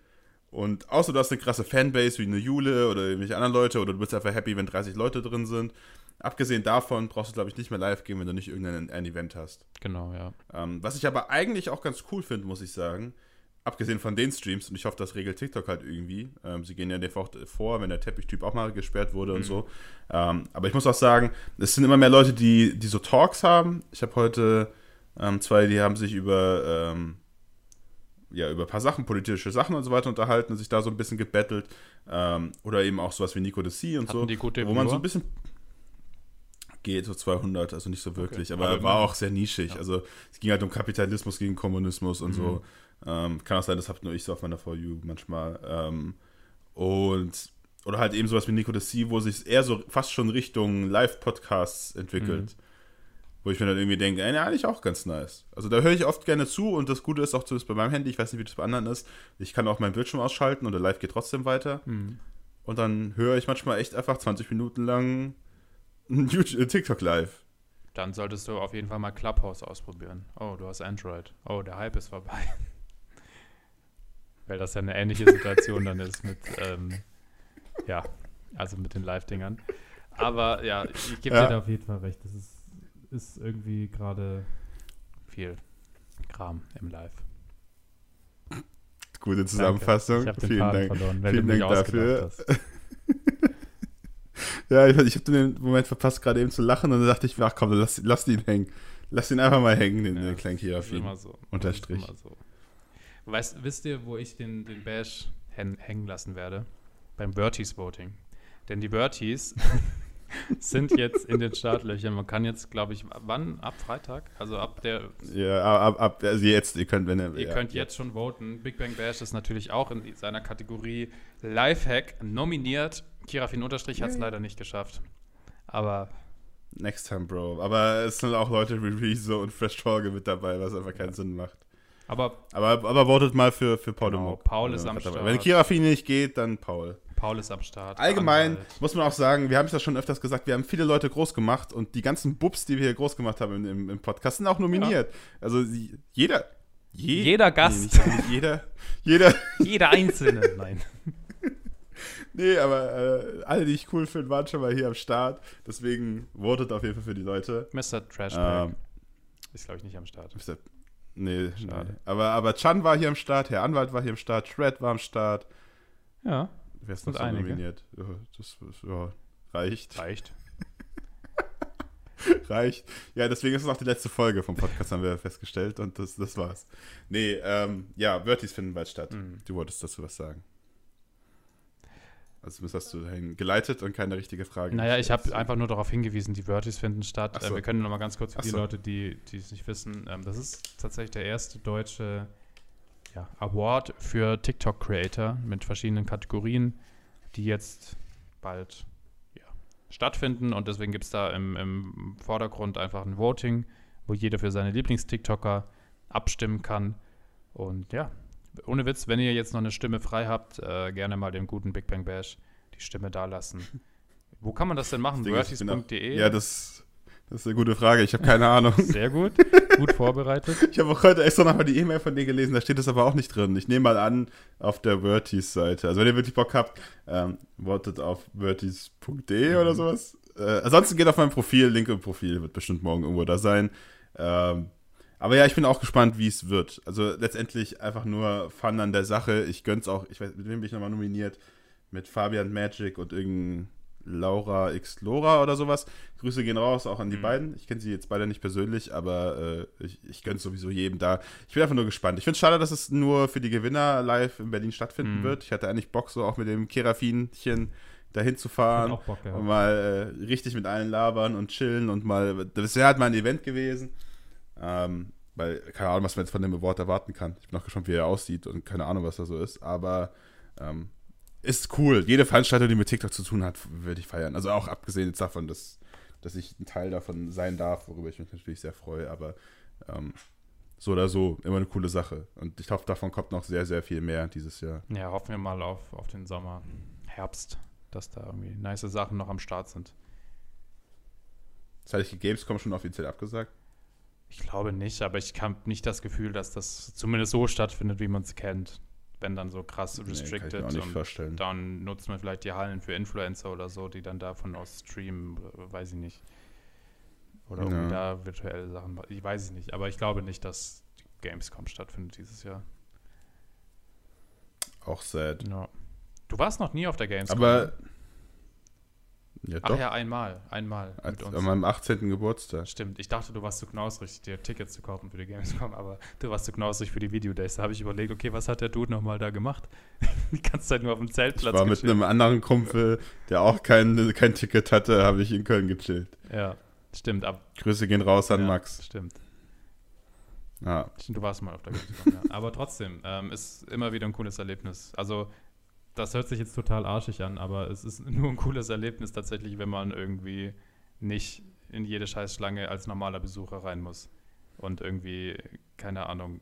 Und außer du hast eine krasse Fanbase wie eine Jule oder irgendwelche anderen Leute oder du bist einfach happy, wenn 30 Leute drin sind. Abgesehen davon brauchst du, glaube ich, nicht mehr live gehen, wenn du nicht irgendein ein Event hast. Genau, ja. Ähm, was ich aber eigentlich auch ganz cool finde, muss ich sagen, abgesehen von den Streams, und ich hoffe, das regelt TikTok halt irgendwie. Ähm, sie gehen ja einfach vor, wenn der Teppichtyp auch mal gesperrt wurde und Mhm. so. Ähm, aber ich muss auch sagen, es sind immer mehr Leute, die, die so Talks haben. Ich habe heute ähm, zwei, die haben sich über, ähm, ja, über ein paar Sachen, politische Sachen und so weiter unterhalten und sich da so ein bisschen gebettelt. Ähm, oder eben auch sowas wie Nico de C und Hatten so. wo man so ein bisschen geht so 200, also nicht so wirklich, aber, Aber war auch sehr nischig. Ja. Also es ging halt um Kapitalismus gegen Kommunismus und Mhm. so. Ähm, kann auch sein, das habt nur ich so auf meiner For You manchmal. Ähm, und oder halt eben sowas wie Nico de C, wo sich eher so fast schon Richtung Live-Podcasts entwickelt. Mhm. Wo ich mir dann irgendwie denke, ey, ja, eigentlich auch ganz nice. Also da höre ich oft gerne zu und das Gute ist auch zumindest bei meinem Handy, ich weiß nicht, wie das bei anderen ist, ich kann auch meinen Bildschirm ausschalten und der Live geht trotzdem weiter. Mhm. Und dann höre ich manchmal echt einfach 20 Minuten lang ein YouTube- äh, TikTok live. Dann solltest du auf jeden Fall mal Clubhouse ausprobieren. Oh, du hast Android. Oh, der Hype ist vorbei. Weil das ja eine ähnliche Situation dann ist mit, ähm, ja, also mit den Live-Dingern. Aber ja, ich gebe Ja. dir da auf jeden Fall recht. Das ist, ist irgendwie gerade viel Kram im Live. Gute Zusammenfassung. Ich habe den Vielen Faden Dank. verloren, weil Vielen Dank dafür. Ja, ich, ich habe den Moment verpasst, gerade eben zu lachen und dann dachte ich, ach komm, lass, lass ihn hängen. Lass ihn einfach mal hängen, den, Ja, den kleinen Kirafin. immer so. Unterstrich. So. Weißt, wisst ihr, wo ich den, den Bash hän- hängen lassen werde? Beim Berties Voting. Denn die Berties sind jetzt in den Startlöchern. Man kann jetzt, glaube ich, wann? Ab Freitag? Also ab der. Ja, ab, ab, also jetzt, ihr könnt, wenn ihr. Ihr ja, könnt jetzt schon voten. Big Bang Bash ist natürlich auch in seiner Kategorie Lifehack nominiert. Kirafin Unterstrich hat es leider nicht geschafft. Aber Next time, Bro. Aber es sind auch Leute wie Rezo und Fresh Torge mit dabei, was einfach keinen Sinn macht. Aber, Aber, aber votet mal für, für Paul Genau. Paul ist am Wenn Start. Kirafin nicht geht, dann Paul. Paul ist am Start. Allgemein Anwalt. muss man auch sagen, wir haben es ja schon öfters gesagt, wir haben viele Leute groß gemacht und die ganzen Bubs, die wir hier groß gemacht haben im, im Podcast, sind auch nominiert. Also sie- jeder. je- Jeder Gast. Nee, nicht, jeder. Jeder. Jeder Einzelne. Nein. Nee, aber äh, alle, die ich cool finde, waren schon mal hier am Start. Deswegen votet auf jeden Fall für die Leute. Mr. Trashback Ähm, ist, glaube ich, nicht am Start. der- nee, Schade. nee. Aber, aber Chan war hier am Start, Herr Anwalt war hier am Start, Shred war am Start. Ja, Wer ist noch so nominiert? Ja, das das- ja, reicht. reicht. reicht. Ja, deswegen ist es auch die letzte Folge vom Podcast, haben wir festgestellt. Und das, das war's. Nee, ähm, ja, Wörtis finden bald statt. Mhm. Du wolltest dazu was sagen. Also zumindest hast du dahin geleitet und keine richtige Frage. Naja, ich habe einfach nur darauf hingewiesen, die Vertis finden statt. Ach so. Äh, wir können noch mal ganz kurz für Ach die so. Leute, die die es nicht wissen, ähm, das ist tatsächlich der erste deutsche ja, Award für TikTok-Creator mit verschiedenen Kategorien, die jetzt bald ja, stattfinden. Und deswegen gibt es da im, im Vordergrund einfach ein Voting, wo jeder für seine Lieblings-TikToker abstimmen kann. Und ja, ohne Witz, wenn ihr jetzt noch eine Stimme frei habt, äh, gerne mal dem guten Big Bang Bash die Stimme dalassen. Wo kann man das denn machen? Das Vertis.de? Ja, das, das ist eine gute Frage. Ich habe keine Ahnung. Sehr gut, gut vorbereitet. Ich habe auch heute extra nochmal die E-Mail von dir gelesen, da steht es aber auch nicht drin. Ich nehme mal an, auf der Vertis-Seite. Also wenn ihr wirklich Bock habt, ähm, votet auf vertis.de Mhm. oder sowas. Äh, ansonsten geht auf mein Profil, Link im Profil, wird bestimmt morgen irgendwo da sein. Ähm, aber ja, ich bin auch gespannt, wie es wird. Also letztendlich einfach nur Fun an der Sache. Ich gönn's auch, ich weiß, mit wem bin ich nochmal nominiert? Mit Fabian Magic und irgendein Laura X Lora oder sowas. Grüße gehen raus, auch an die Mhm. beiden. Ich kenne sie jetzt beide nicht persönlich, aber äh, ich, ich gönne sowieso jedem da. Ich bin einfach nur gespannt. Ich finde es schade, dass es nur für die Gewinner live in Berlin stattfinden Mhm. wird. Ich hatte eigentlich Bock, so auch mit dem Kerafinchen dahin zu fahren auch Bock gehabt. und mal äh, richtig mit allen labern und chillen und mal. Das wäre halt mal ein Event gewesen. Ähm, weil, keine Ahnung, was man jetzt von dem Award erwarten kann. Ich bin auch gespannt, wie er aussieht und keine Ahnung, was da so ist. Aber ähm, ist cool. Jede Veranstaltung, die mit TikTok zu tun hat, würde ich feiern. Also auch abgesehen jetzt davon, dass, dass ich ein Teil davon sein darf, worüber ich mich natürlich sehr freue. Aber ähm, so oder so, immer eine coole Sache. Und ich hoffe, davon kommt noch sehr, sehr viel mehr dieses Jahr. Ja, hoffen wir mal auf, auf den Sommer, Herbst, dass da irgendwie nice Sachen noch am Start sind. Das hatte ich die Gamescom schon offiziell abgesagt. Ich glaube nicht, aber ich habe nicht das Gefühl, dass das zumindest so stattfindet, wie man es kennt. Wenn dann so krass Nee, restricted nicht und vorstellen. dann nutzt man vielleicht die Hallen für Influencer oder so, die dann davon aus streamen, weiß ich nicht. Oder Ja. da virtuelle Sachen. Ich weiß es nicht, aber ich glaube nicht, dass die Gamescom stattfindet dieses Jahr. Auch sad. Ja. Du warst noch nie auf der Gamescom. Aber. Ja, Ach doch. ja, einmal, einmal als, mit uns. an meinem 18. Geburtstag. Stimmt, ich dachte, du warst zu knausrig, dir Tickets zu kaufen für die Gamescom, aber du warst zu knausrig für die Videodays. Da habe ich überlegt, okay, was hat der Dude nochmal da gemacht? Die ganze Zeit nur auf dem Ich Zeltplatz war mit gechillt. einem anderen Kumpel, der auch kein, kein Ticket hatte, habe ich in Köln gechillt. Ja, stimmt, ab, Grüße gehen raus an ja, Max. Stimmt. Ja. Stimmt, du warst mal auf der Gamescom, ja. Aber trotzdem, ähm, ist immer wieder ein cooles Erlebnis. Also, das hört sich jetzt total arschig an, aber es ist nur ein cooles Erlebnis tatsächlich, wenn man irgendwie nicht in jede Scheißschlange als normaler Besucher rein muss und irgendwie, keine Ahnung,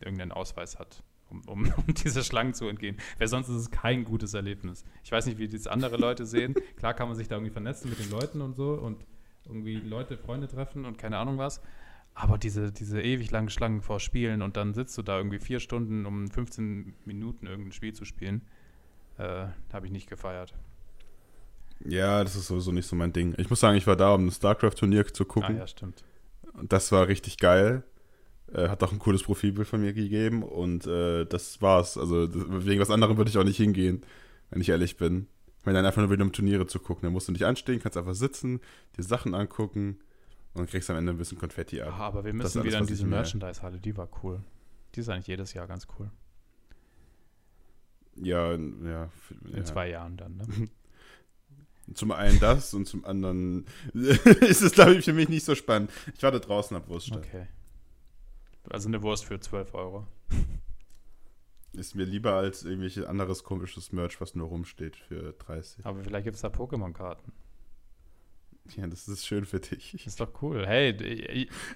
irgendeinen Ausweis hat, um, um, um diese Schlangen zu entgehen. Weil sonst ist es kein gutes Erlebnis. Ich weiß nicht, wie das andere Leute sehen. Klar kann man sich da irgendwie vernetzen mit den Leuten und so und irgendwie Leute, Freunde treffen und keine Ahnung was. Aber diese, diese ewig langen Schlangen vor Spielen und dann sitzt du da irgendwie vier Stunden, um 15 Minuten irgendein Spiel zu spielen, äh, habe ich nicht gefeiert. ja, das ist sowieso nicht so mein Ding. Ich muss sagen, ich war da, um ein StarCraft-Turnier zu Ah gucken. ja, stimmt. Und das war richtig geil. Äh, hat auch ein cooles Profilbild von mir gegeben und äh, das war's. Also das, wegen was anderem würde ich auch nicht hingehen, wenn ich ehrlich bin. Ich meine, dann einfach nur wieder um Turniere zu gucken. Da musst du nicht anstehen, kannst einfach sitzen, dir Sachen angucken und kriegst am Ende ein bisschen Konfetti ab. Ah, aber wir müssen alles, wieder in diese Merchandise-Halle, die war cool. Die ist eigentlich jedes Jahr ganz cool. Ja, ja. In ja. zwei Jahren dann, ne? Zum einen das und zum anderen ist es, glaube ich, für mich nicht so spannend. Ich warte draußen ab Wurst. Okay. Also eine Wurst für 12 Euro. Ist mir lieber als irgendwelches anderes komisches Merch, was nur rumsteht für 30. Aber vielleicht gibt es da Pokémon-Karten. Ja, das ist schön für dich. Ist doch cool. Hey,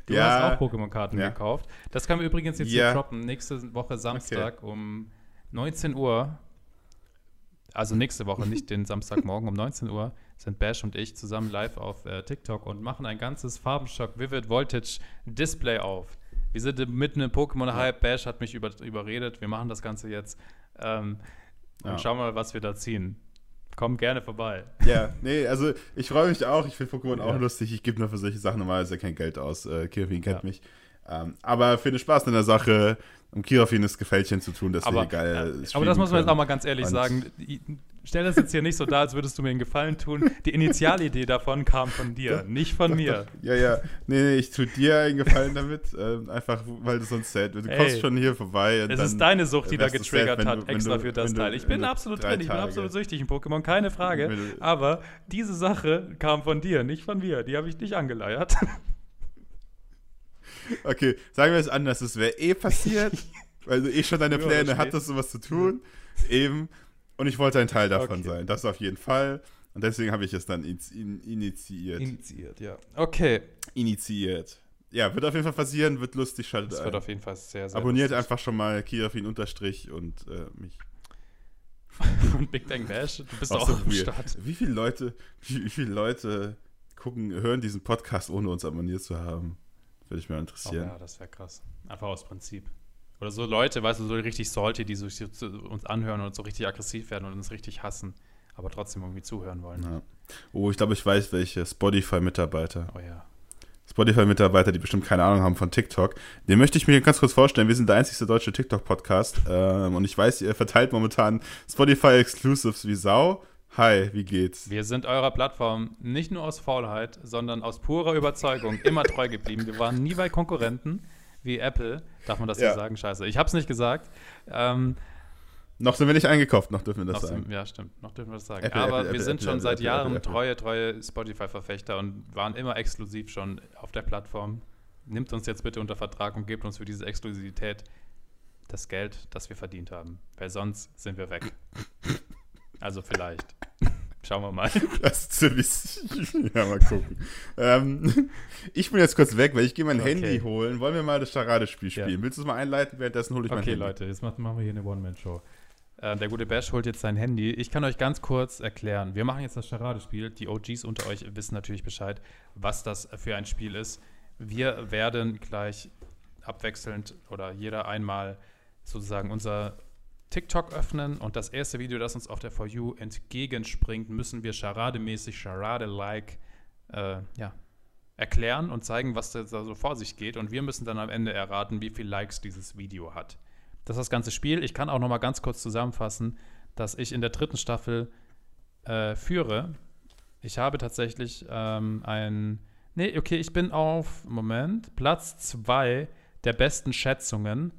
du Ja. hast auch Pokémon-Karten Ja. gekauft. Das können wir übrigens jetzt Ja. hier droppen. Nächste Woche Samstag um 19 Uhr. Also nächste Woche, nicht den Samstagmorgen um 19 Uhr, sind Bash und ich zusammen live auf äh, TikTok und machen ein ganzes Farbenschock Vivid Voltage Display auf. Wir sind mitten im Pokémon-Hype. Bash hat mich über, überredet. Wir machen das Ganze jetzt. Ähm, und Ja. schauen mal, was wir da ziehen. Kommt gerne vorbei. Ja, nee, also ich freue mich auch. Ich finde Pokémon Ja. auch lustig. Ich gebe nur für solche Sachen normalerweise kein Geld aus. Äh, Kirafin kennt Ja. mich. Ähm, aber für den Spaß in der Sache, um Kirafin das Gefältchen zu tun, dass aber, wir geil äh, aber das muss man jetzt auch mal ganz ehrlich Und- sagen. Stell das jetzt hier nicht so dar, als würdest du mir einen Gefallen tun. Die Initialidee davon kam von dir, Doch, nicht von Doch, mir. doch. Ja, ja. Nee, nee, ich tue dir einen Gefallen damit. ähm, einfach, weil du sonst sad Du Ey, kommst schon hier vorbei. Es ist deine Sucht, die äh, da getriggert sad, hat, du- extra du- für das du- Teil. Ich bin absolut drin, ich bin absolut süchtig in Pokémon, keine Frage. Aber diese Sache kam von dir, nicht von mir. Die habe ich nicht angeleiert. Okay, sagen wir es anders. Es wäre eh passiert, weil du eh schon deine Pläne später. hattest, sowas zu tun. Eben. Und ich wollte ein Teil davon Okay. sein. Das auf jeden Fall. Und deswegen habe ich es dann in, in, initiiert. Initiiert, ja. Okay. initiiert. Ja, wird auf jeden Fall passieren, wird lustig, schaltet Das ein. wird auf jeden Fall sehr, sehr Abonniert lustig. einfach schon mal Kiafin Unterstrich und äh, mich. Und Big Bang Bash, du bist Auch auch, so am. Start. Wie viele Leute, wie, wie viele Leute gucken, hören diesen Podcast, ohne uns abonniert zu haben? Würde ich mir Oh, interessieren. ja, das wäre krass. Einfach aus Prinzip. Oder so Leute, weißt du, so richtig salty, die so, so, so uns anhören und so richtig aggressiv werden und uns richtig hassen, aber trotzdem irgendwie zuhören wollen. Ja. Oh, ich glaube, ich weiß welche. Spotify-Mitarbeiter. Oh ja. Spotify-Mitarbeiter, die bestimmt keine Ahnung haben von TikTok. Den möchte ich mir ganz kurz vorstellen. Wir sind der einzigste deutsche TikTok-Podcast. Ähm, und ich weiß, ihr verteilt momentan Spotify-Exclusives wie Sau. Hi, wie geht's? Wir sind eurer Plattform nicht nur aus Faulheit, sondern aus purer Überzeugung immer treu geblieben. Wir waren nie bei Konkurrenten wie Apple. Darf man das Ja. so sagen? Scheiße. Ich habe es nicht gesagt. Ähm, Noch sind wir nicht eingekauft, noch dürfen wir das sagen. sind, ja, stimmt. Noch dürfen wir das sagen. Apple, Aber Apple, wir Apple, sind schon seit Jahren treue, treue Spotify-Verfechter und waren immer exklusiv schon auf der Plattform. Nimmt uns jetzt bitte unter Vertrag und gebt uns für diese Exklusivität das Geld, das wir verdient haben. Weil sonst sind wir weg. Also vielleicht. Schauen wir mal. Das ist ziemlich. ja, mal gucken. ähm, ich bin jetzt kurz weg, weil ich gehe mein Okay. Handy holen. Wollen wir mal das Charadespiel Ja. spielen? Willst du es mal einleiten? Währenddessen hole ich mein Okay, Handy. Leute, jetzt machen machen wir hier eine One-Man-Show. Äh, der gute Bash holt jetzt sein Handy. Ich kann euch ganz kurz erklären. Wir machen jetzt das Charadespiel. Die OGs unter euch wissen natürlich Bescheid, was das für ein Spiel ist. Wir werden gleich abwechselnd oder jeder einmal sozusagen unser TikTok öffnen und das erste Video, das uns auf der For You entgegenspringt, müssen wir charademäßig, charade-like äh, ja, erklären und zeigen, was da so vor sich geht. Und wir müssen dann am Ende erraten, wie viele Likes dieses Video hat. Das ist das ganze Spiel. Ich kann auch noch mal ganz kurz zusammenfassen, dass ich in der dritten Staffel äh, führe. Ich habe tatsächlich ähm, ein. Nee, okay, ich bin auf, Moment, Platz 2 der besten Schätzungen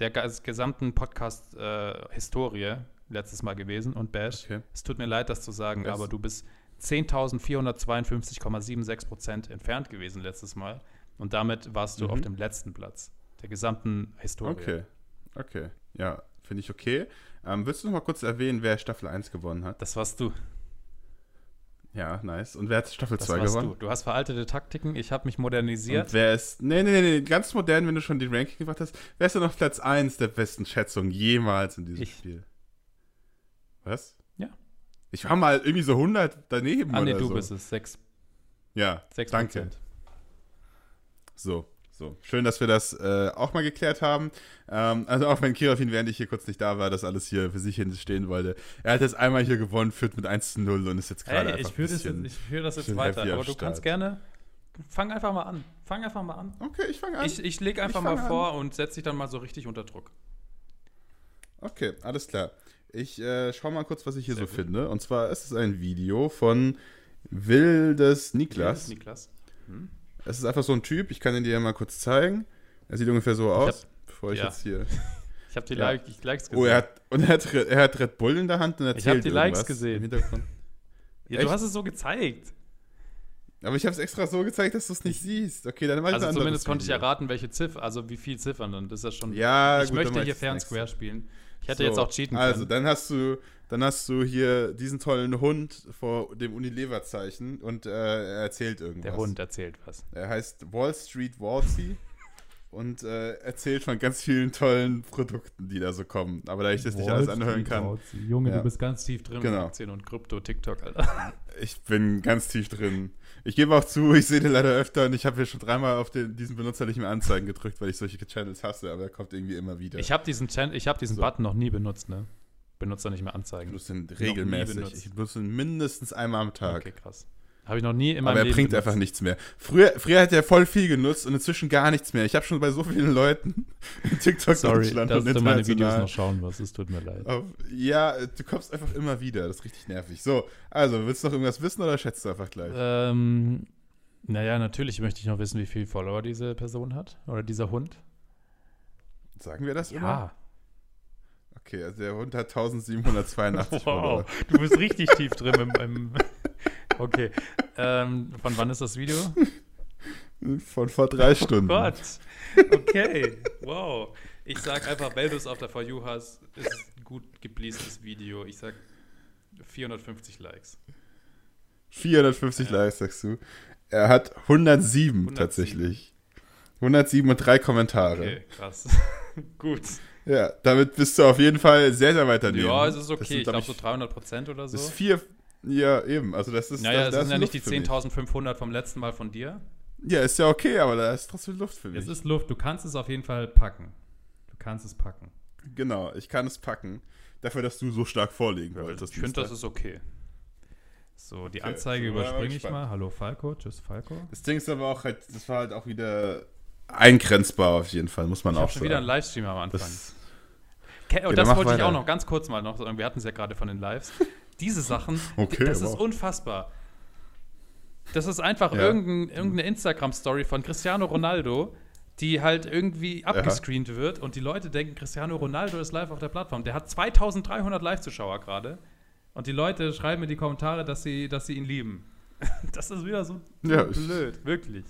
der ges- gesamten Podcast-Historie letztes Mal gewesen und Bash. Okay. Es tut mir leid, das zu sagen, Das- aber du bist 10.452,76 Prozent entfernt gewesen letztes Mal. Und damit warst du Mhm. auf dem letzten Platz der gesamten Historie. Okay. Okay. Ja, finde ich okay. Ähm, willst du noch mal kurz erwähnen, wer Staffel 1 gewonnen hat? Das warst du. Ja, nice. Und wer hat Staffel Das 2 warst gewonnen? du. Du hast veraltete Taktiken. Ich habe mich modernisiert. Und wer ist. Nee, nee, nee, nee, ganz modern, wenn du schon die Ranking gemacht hast. Wer ist denn auf Platz 1 der besten Schätzungen jemals in diesem Ich. Spiel? Was? Ja. Ich war mal irgendwie so 100 daneben ah, nee, du so. bist es. 6, Ja, 6 danke. So, so. Schön, dass wir das äh, auch mal geklärt haben. Ähm, also auch wenn Kirafin, während ich hier kurz nicht da war, das alles hier für sich hinstehen wollte. Er hat jetzt einmal hier gewonnen, führt mit 1 zu 0 und ist jetzt gerade Hey, einfach ich führe ein das, bisschen... ich führ das jetzt weiter. Aber du kannst gerne. Fang einfach mal an. Fang einfach mal an. Okay, ich fange an. Ich, ich lege einfach Ich mal fang an. vor und setze dich dann mal so richtig unter Druck. Okay, alles klar. Ich äh, schau mal kurz, was ich hier Sehr so gut. finde. Und zwar ist es ein Video von Wildes Niklas. Niklas. Hm? Es ist einfach so ein Typ, ich kann ihn dir ja mal kurz zeigen. Er sieht ungefähr so hab- aus, bevor ich ja. jetzt hier. Ich habe die Ja. Likes gesehen. Oh, er hat, und er hat, er hat Red Bull in der Hand und erzählt hab die Likes gesehen. Im Hintergrund. ja, echt? du hast es so gezeigt. Aber ich habe es extra so gezeigt, dass du es nicht siehst. Okay, dann mach ich Also ein zumindest konnte ich erraten, welche Ziffern, also wie viel Ziffern. Und das ist ja schon. Ja, ich gut, dann möchte hier Fair. Square spielen. Ich hätte jetzt auch cheaten können. Also, dann hast du, dann hast du hier diesen tollen Hund vor dem Unilever-Zeichen und äh, er erzählt irgendwas. Der Hund erzählt was. Er heißt Wall Street Walsey und äh, erzählt von ganz vielen tollen Produkten, die da so kommen. Aber da ich das nicht Wall alles anhören kann, Wauzi. Junge, Ja. du bist ganz tief drin Genau. in Aktien und Krypto, TikTok, Alter. ich bin ganz tief drin. Ich gebe auch zu, ich sehe den leider öfter und ich habe hier schon dreimal auf den, diesen Benutzer nicht mehr anzeigen gedrückt, weil ich solche Channels hasse, aber er kommt irgendwie immer wieder. Ich habe diesen, Chan ich hab diesen So. Button noch nie benutzt, ne? Benutzer nicht mehr ich anzeigen. benutze ihn regelmäßig. Ich benutze ihn mindestens einmal am Tag. Okay, krass. Habe ich noch nie in meinem Aber er Leben bringt benutzt. einfach nichts mehr. Früher, früher hat er voll viel genutzt und inzwischen gar nichts mehr. Ich habe schon bei so vielen Leuten in TikTok Sorry, Deutschland dass und du meine Videos noch schauen wirst. Es tut mir leid. auf, Ja, du kommst einfach immer wieder. Das ist richtig nervig. So, also, willst du noch irgendwas wissen oder schätzt du einfach gleich? Ähm, naja, natürlich möchte ich noch wissen, wie viele Follower diese Person hat. Oder dieser Hund. Sagen wir das immer? Ja. Okay, also der Hund hat 1782 Follower. Wow, du bist richtig tief drin im. im okay. Ähm, von wann ist das Video? Von vor drei Stunden. Oh Gott. Okay. Wow. Ich sag einfach, weil du es auf der For You hast, ist ein gut geblästes Video. Ich sag 450 Likes. 450 Ja. Likes, sagst du. Er hat 107, 107. tatsächlich. 107 und drei Kommentare. Okay, krass. gut. Ja, damit bist du auf jeden Fall sehr, sehr weit daneben. Ja, es ist okay. sind, ich glaub glaube so 300 Prozent oder so. Das ist vier. Ja, eben. Also, das ist. naja, da, es da sind ja nicht die Luft für mich. 10.500 vom letzten Mal von dir. Ja, ist ja okay, aber da ist trotzdem Luft für mich. Es ist Luft. Du kannst es auf jeden Fall packen. Du kannst es packen. genau, ich kann es packen. Dafür, dass du so stark vorlegen wolltest. ich finde, das ist okay. So, die Okay, Anzeige überspringe ich mal. Hallo Falco. Tschüss Falco. Das Ding ist aber auch halt, das war halt auch wieder eingrenzbar auf jeden Fall, muss man Ich auch schon sagen. wieder einen Livestream am Anfang. das, Ja, Und dann das wollte ich auch noch ganz kurz mal noch sagen. Wir hatten es ja gerade von den Lives. Diese Sachen, Okay, das ist wow. unfassbar. Das ist einfach Ja. irgendein, irgendeine Instagram-Story von Cristiano Ronaldo, die halt irgendwie abgescreent wird und die Leute denken, Cristiano Ronaldo ist live auf der Plattform. Der hat 2300 Live-Zuschauer gerade und die Leute schreiben in die Kommentare, dass sie, dass sie ihn lieben. Das ist wieder so Ja, blöd, wirklich.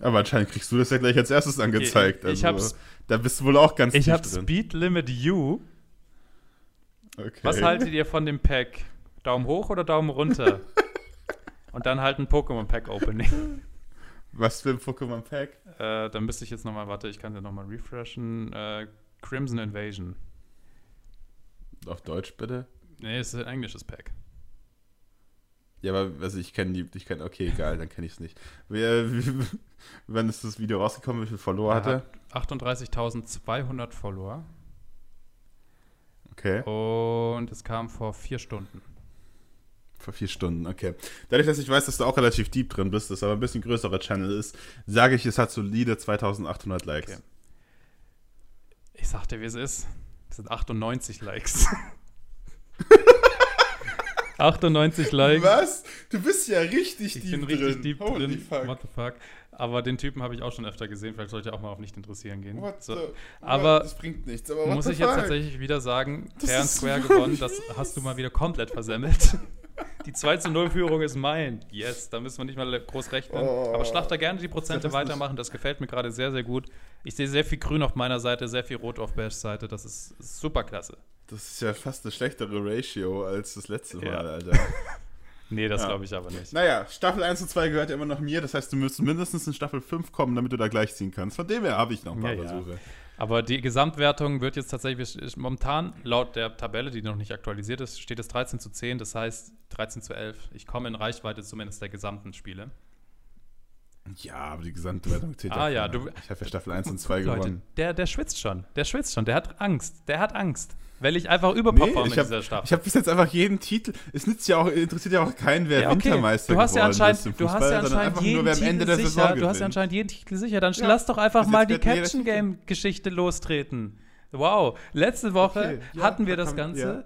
aber anscheinend kriegst du das ja gleich als erstes angezeigt. Ich- ich also, hab's- da bist du wohl auch ganz Ich habe. Speed Limit U. Okay. Was haltet ihr von dem Pack? Daumen hoch oder Daumen runter? Und dann halt ein Pokémon-Pack-Opening. Was für ein Pokémon Pack? äh, dann müsste ich jetzt nochmal, warte, ich kann ja nochmal refreshen. Äh, Crimson Invasion. Auf Deutsch bitte? Nee, es ist ein englisches Pack. Ja, aber also ich kenne die, ich kenne, okay, egal, dann kenne ich es nicht. Wer, wie, wann ist das Video rausgekommen, wie viel Follower Er hatte? hat 38.200 Follower. Okay, Und es kam vor vier Stunden. vor vier Stunden, okay. Dadurch, dass ich weiß, dass du auch relativ deep drin bist, dass aber ein bisschen größerer Channel ist, sage ich, es hat solide 2800 Likes. Okay. Ich sag dir, wie es ist. Es sind 98 Likes. 98 Likes. Was? Du bist ja richtig Ich deep bin drin. richtig deep Holy drin. fuck. What the fuck. Aber den Typen habe ich auch schon öfter gesehen. Vielleicht sollte ich auch mal auf nicht interessieren gehen. What So. the, aber das bringt nichts. Aber Muss ich jetzt fuck? tatsächlich wieder sagen, Das Fair and Square gewonnen. Das hast du mal wieder komplett versemmelt. Die 2 zu 0 Führung ist mein. Yes, da müssen wir nicht mal groß rechnen. Oh. Aber schlag da gerne die Prozente Das weitermachen. Das gefällt mir gerade sehr, sehr gut. Ich sehe sehr viel Grün auf meiner Seite, sehr viel Rot auf Bash Seite. Das ist super klasse. Das ist ja fast eine schlechtere Ratio als das letzte Mal, Ja. Alter. Nee, das Ja. glaube ich aber nicht. Naja, Staffel 1 und 2 gehört ja immer noch mir. Das heißt, du müsstest mindestens in Staffel 5 kommen, damit du da gleich ziehen kannst. Von dem her habe ich noch ein paar Ja, ja. Aber die Gesamtwertung wird jetzt tatsächlich momentan laut der Tabelle, die noch nicht aktualisiert ist, steht es 13 zu 10, das heißt 13 zu 11. Ich komme in Reichweite zumindest der gesamten Spiele. Ja, aber die gesamte Wertung zählt Ah, ja, du- Ich habe ja Staffel 1 und 2 Leute, gewonnen. der, der schwitzt schon. Der schwitzt schon. Der hat Angst. Der hat Angst. Weil ich einfach Nee, überperforme ich in habe dieser Staffel. hab bis jetzt einfach jeden Titel. Es nützt ja auch, interessiert ja auch keinen, wer Ja, okay. Wintermeister Du hast ja anscheinend, im du hast Fußball, ja anscheinend jeden nur, Titel der sicher. Saison Du hast ja anscheinend jeden Titel sicher. Dann Ja. lass doch einfach mal die Caption. Game Geschichte lostreten. Wow. Letzte Woche Okay, ja, hatten wir da das kann- Ganze.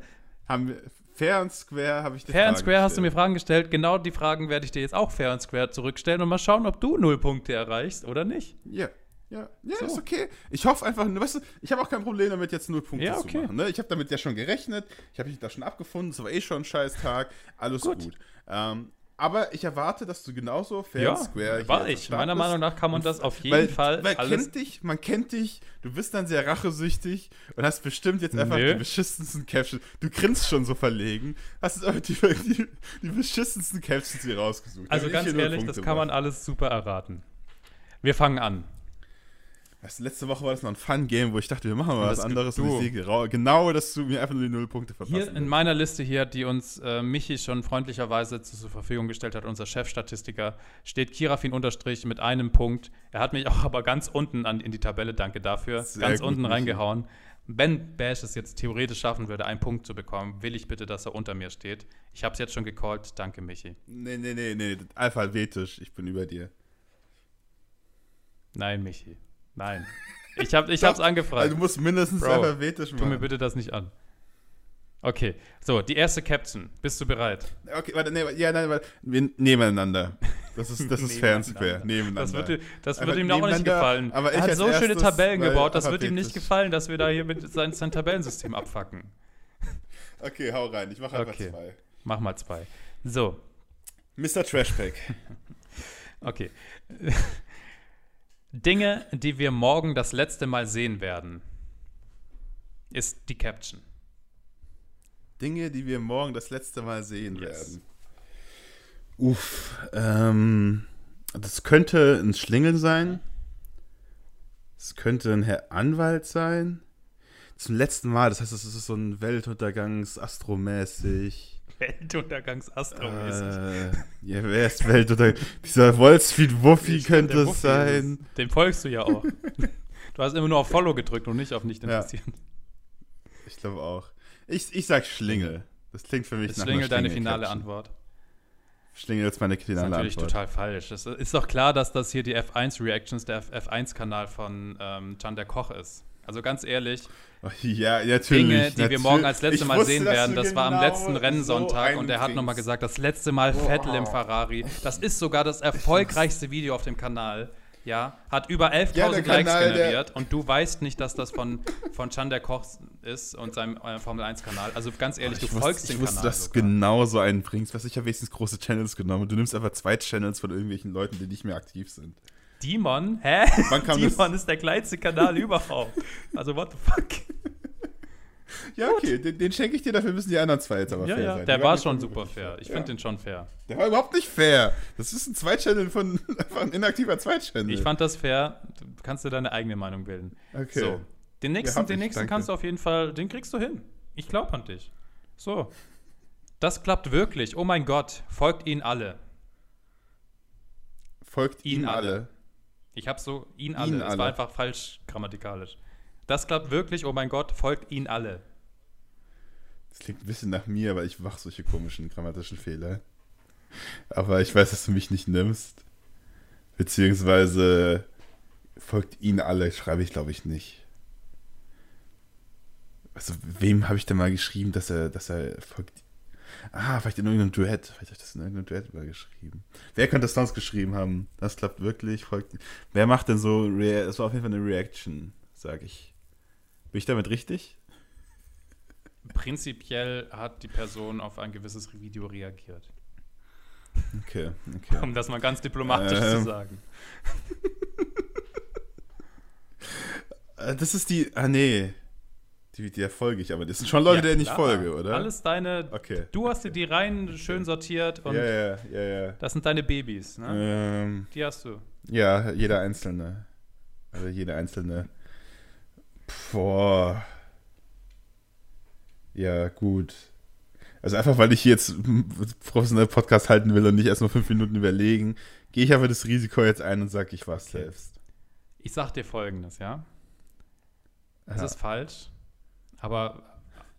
Haben wir, fair und square habe ich dir Fair and Fragen Square hast du mir gestellt. Fragen gestellt. Genau die Fragen werde ich dir jetzt auch fair and square zurückstellen und mal schauen, ob du null Punkte erreichst oder nicht. Ja. Ja, ja So. ist okay. Ich hoffe einfach, weißt du, ich habe auch kein Problem damit, jetzt null Punkte Ja, zu okay. machen. Ne? Ich habe damit ja schon gerechnet, ich habe mich da schon abgefunden, es war eh schon ein scheiß Tag, alles gut. Gut. Ähm, Aber ich erwarte, dass du genauso fair Ja, und square war ich. Meiner. Meinung nach kann man das auf jeden weil, Fall alles. kennt dich, man kennt dich, du bist dann sehr rachesüchtig und hast bestimmt jetzt einfach Nö. die beschissensten Captions. Du grinst schon so verlegen, hast jetzt einfach die, die, die beschissensten Captions hier rausgesucht. Also ganz ehrlich, das kann man alles super erraten. Wir fangen an. Du, letzte Woche war das noch ein Fun-Game, wo ich dachte, wir machen mal was das anderes du- und ich sehe genau, dass du mir einfach nur die null Punkte verpasst. Hier in meiner Liste hier, die uns äh, Michi schon freundlicherweise zu- zur Verfügung gestellt hat, unser Chefstatistiker, steht Kirafin unterstrich mit einem Punkt. Er hat mich auch aber ganz unten an, in die Tabelle, danke dafür, Sehr ganz unten Michi. reingehauen. Wenn Bash es jetzt theoretisch schaffen würde, einen Punkt zu bekommen, will ich bitte, dass er unter mir steht. Ich habe es jetzt schon gecallt. Danke, Michi. Nee, nee, nee, nee, alphabetisch, ich bin über dir. Nein, Michi. Nein. Ich habe ich Doch, hab's angefragt. Also du musst mindestens Bro, alphabetisch Tu mir machen. bitte das nicht an. Okay, so, die erste Caption. Bist du bereit? Okay, warte, nee, ja, nein, warte. Wir nebeneinander. Das ist, das ist fair. Nebeneinander. Das wird, das wird ihm auch nicht gefallen. aber er hat so schöne Tabellen gebaut, das wird ihm nicht gefallen, dass wir da hier mit sein, sein Tabellensystem abfacken. Okay, hau rein. Ich mache einfach Okay. zwei. Mach mal zwei. So, Mr. Trashpack. okay. Dinge, die wir morgen das letzte Mal sehen werden, ist die Caption. Dinge, die wir morgen das letzte Mal sehen Yes. werden. Uff, ähm, das könnte ein Schlingel sein. Es könnte ein Herr Anwalt sein. Zum letzten Mal, das heißt, es ist so ein Weltuntergangs-Astromäßig. Weltuntergangs-Astromäßig. Äh, ja, wer ist Weltuntergang? Dieser Wall Street Wuffi Ich könnte es sein. ist. Dem folgst du ja auch. du hast immer nur auf Follow gedrückt und nicht auf nicht Ja. interessiert. Ich glaube auch. Ich, ich sag Schlingel. Das klingt für mich Ist nach Schlingel einer deine finale. Antwort? Schlingel ist meine Das ist finale natürlich Antwort. total falsch. Es ist doch klar, dass das hier die F1-Reactions, der F1-Kanal von ähm, Can der Koch ist. Also ganz ehrlich, Ja, natürlich. Dinge, die wir natürlich. morgen als letztes Ich Mal wusste, sehen werden, das war am genau letzten so Rennensonntag einen und er hat nochmal gesagt, das letzte Mal Vettel im Ferrari. Das ist sogar das erfolgreichste Video auf dem Kanal. Ja, hat über 11.000 Ja, Likes Kanal, generiert und du weißt nicht, dass das von, von Can der Koch ist und seinem äh, Formel 1-Kanal. Also ganz ehrlich, du ich folgst wusste, ich dem wusste, Kanal. dass du genau so einen bringst. Was ich habe wenigstens große Channels genommen. Du nimmst einfach zwei Channels von irgendwelchen Leuten, die nicht mehr aktiv sind. Demon? Hä? Wann kam Demon ist der kleinste Kanal überhaupt. Also what the fuck? Ja, okay, den, den schenke ich dir, dafür müssen die anderen zwei jetzt aber Ja, fair ja, sein. der war waren schon super wirklich fair. Ich Ja. finde den schon fair. Der war überhaupt nicht fair. Das ist ein Zwei-Channel von einfach ein inaktiver Zwei-Channel. Ich fand das fair. Du kannst dir deine eigene Meinung bilden. Okay. So. Den nächsten, den ich, nächsten danke. kannst du auf jeden Fall, den kriegst du hin. Ich glaube an dich. So. Das klappt wirklich. Oh mein Gott. Folgt ihnen alle. Folgt Ihn ihnen alle. alle. Ich habe so ihn alle. Es alle. war einfach falsch grammatikalisch. Das klappt wirklich. Oh mein Gott. Folgt ihnen alle. Das klingt ein bisschen nach mir, aber ich mache solche komischen grammatischen Fehler. Aber ich weiß, dass du mich nicht nimmst. Beziehungsweise folgt ihnen alle, schreibe ich glaube ich nicht. Also, wem habe ich denn mal geschrieben, dass er, dass er folgt. Ah, vielleicht in irgendeinem Duett. Vielleicht habe ich das in irgendeinem Duett mal geschrieben. Wer könnte das sonst geschrieben haben? Das klappt wirklich. Folgt. Wer macht denn so. Rea das war auf jeden Fall eine Reaction, sage ich. Bin ich damit richtig? Prinzipiell hat die Person auf ein gewisses Video reagiert. Okay, okay. Um das mal ganz diplomatisch zu Ähm. sagen. Äh, Das ist die. Ah, nee. Die, der folge ich, aber das sind schon Leute, Ja, denen ich folge, oder? Alles deine. Okay. Du hast dir die Reihen schön sortiert und Ja, ja, ja, ja. das sind deine Babys, ne? Ähm, Die hast du. ja, jeder einzelne. Also jede einzelne. Boah. Ja, gut. Also einfach, weil ich hier jetzt einen professionellen Podcast halten will und nicht erst nur fünf Minuten überlegen, gehe ich aber das Risiko jetzt ein und sage, ich war's Okay. selbst. Ich sag dir folgendes, ja? Es Ja. ist falsch, aber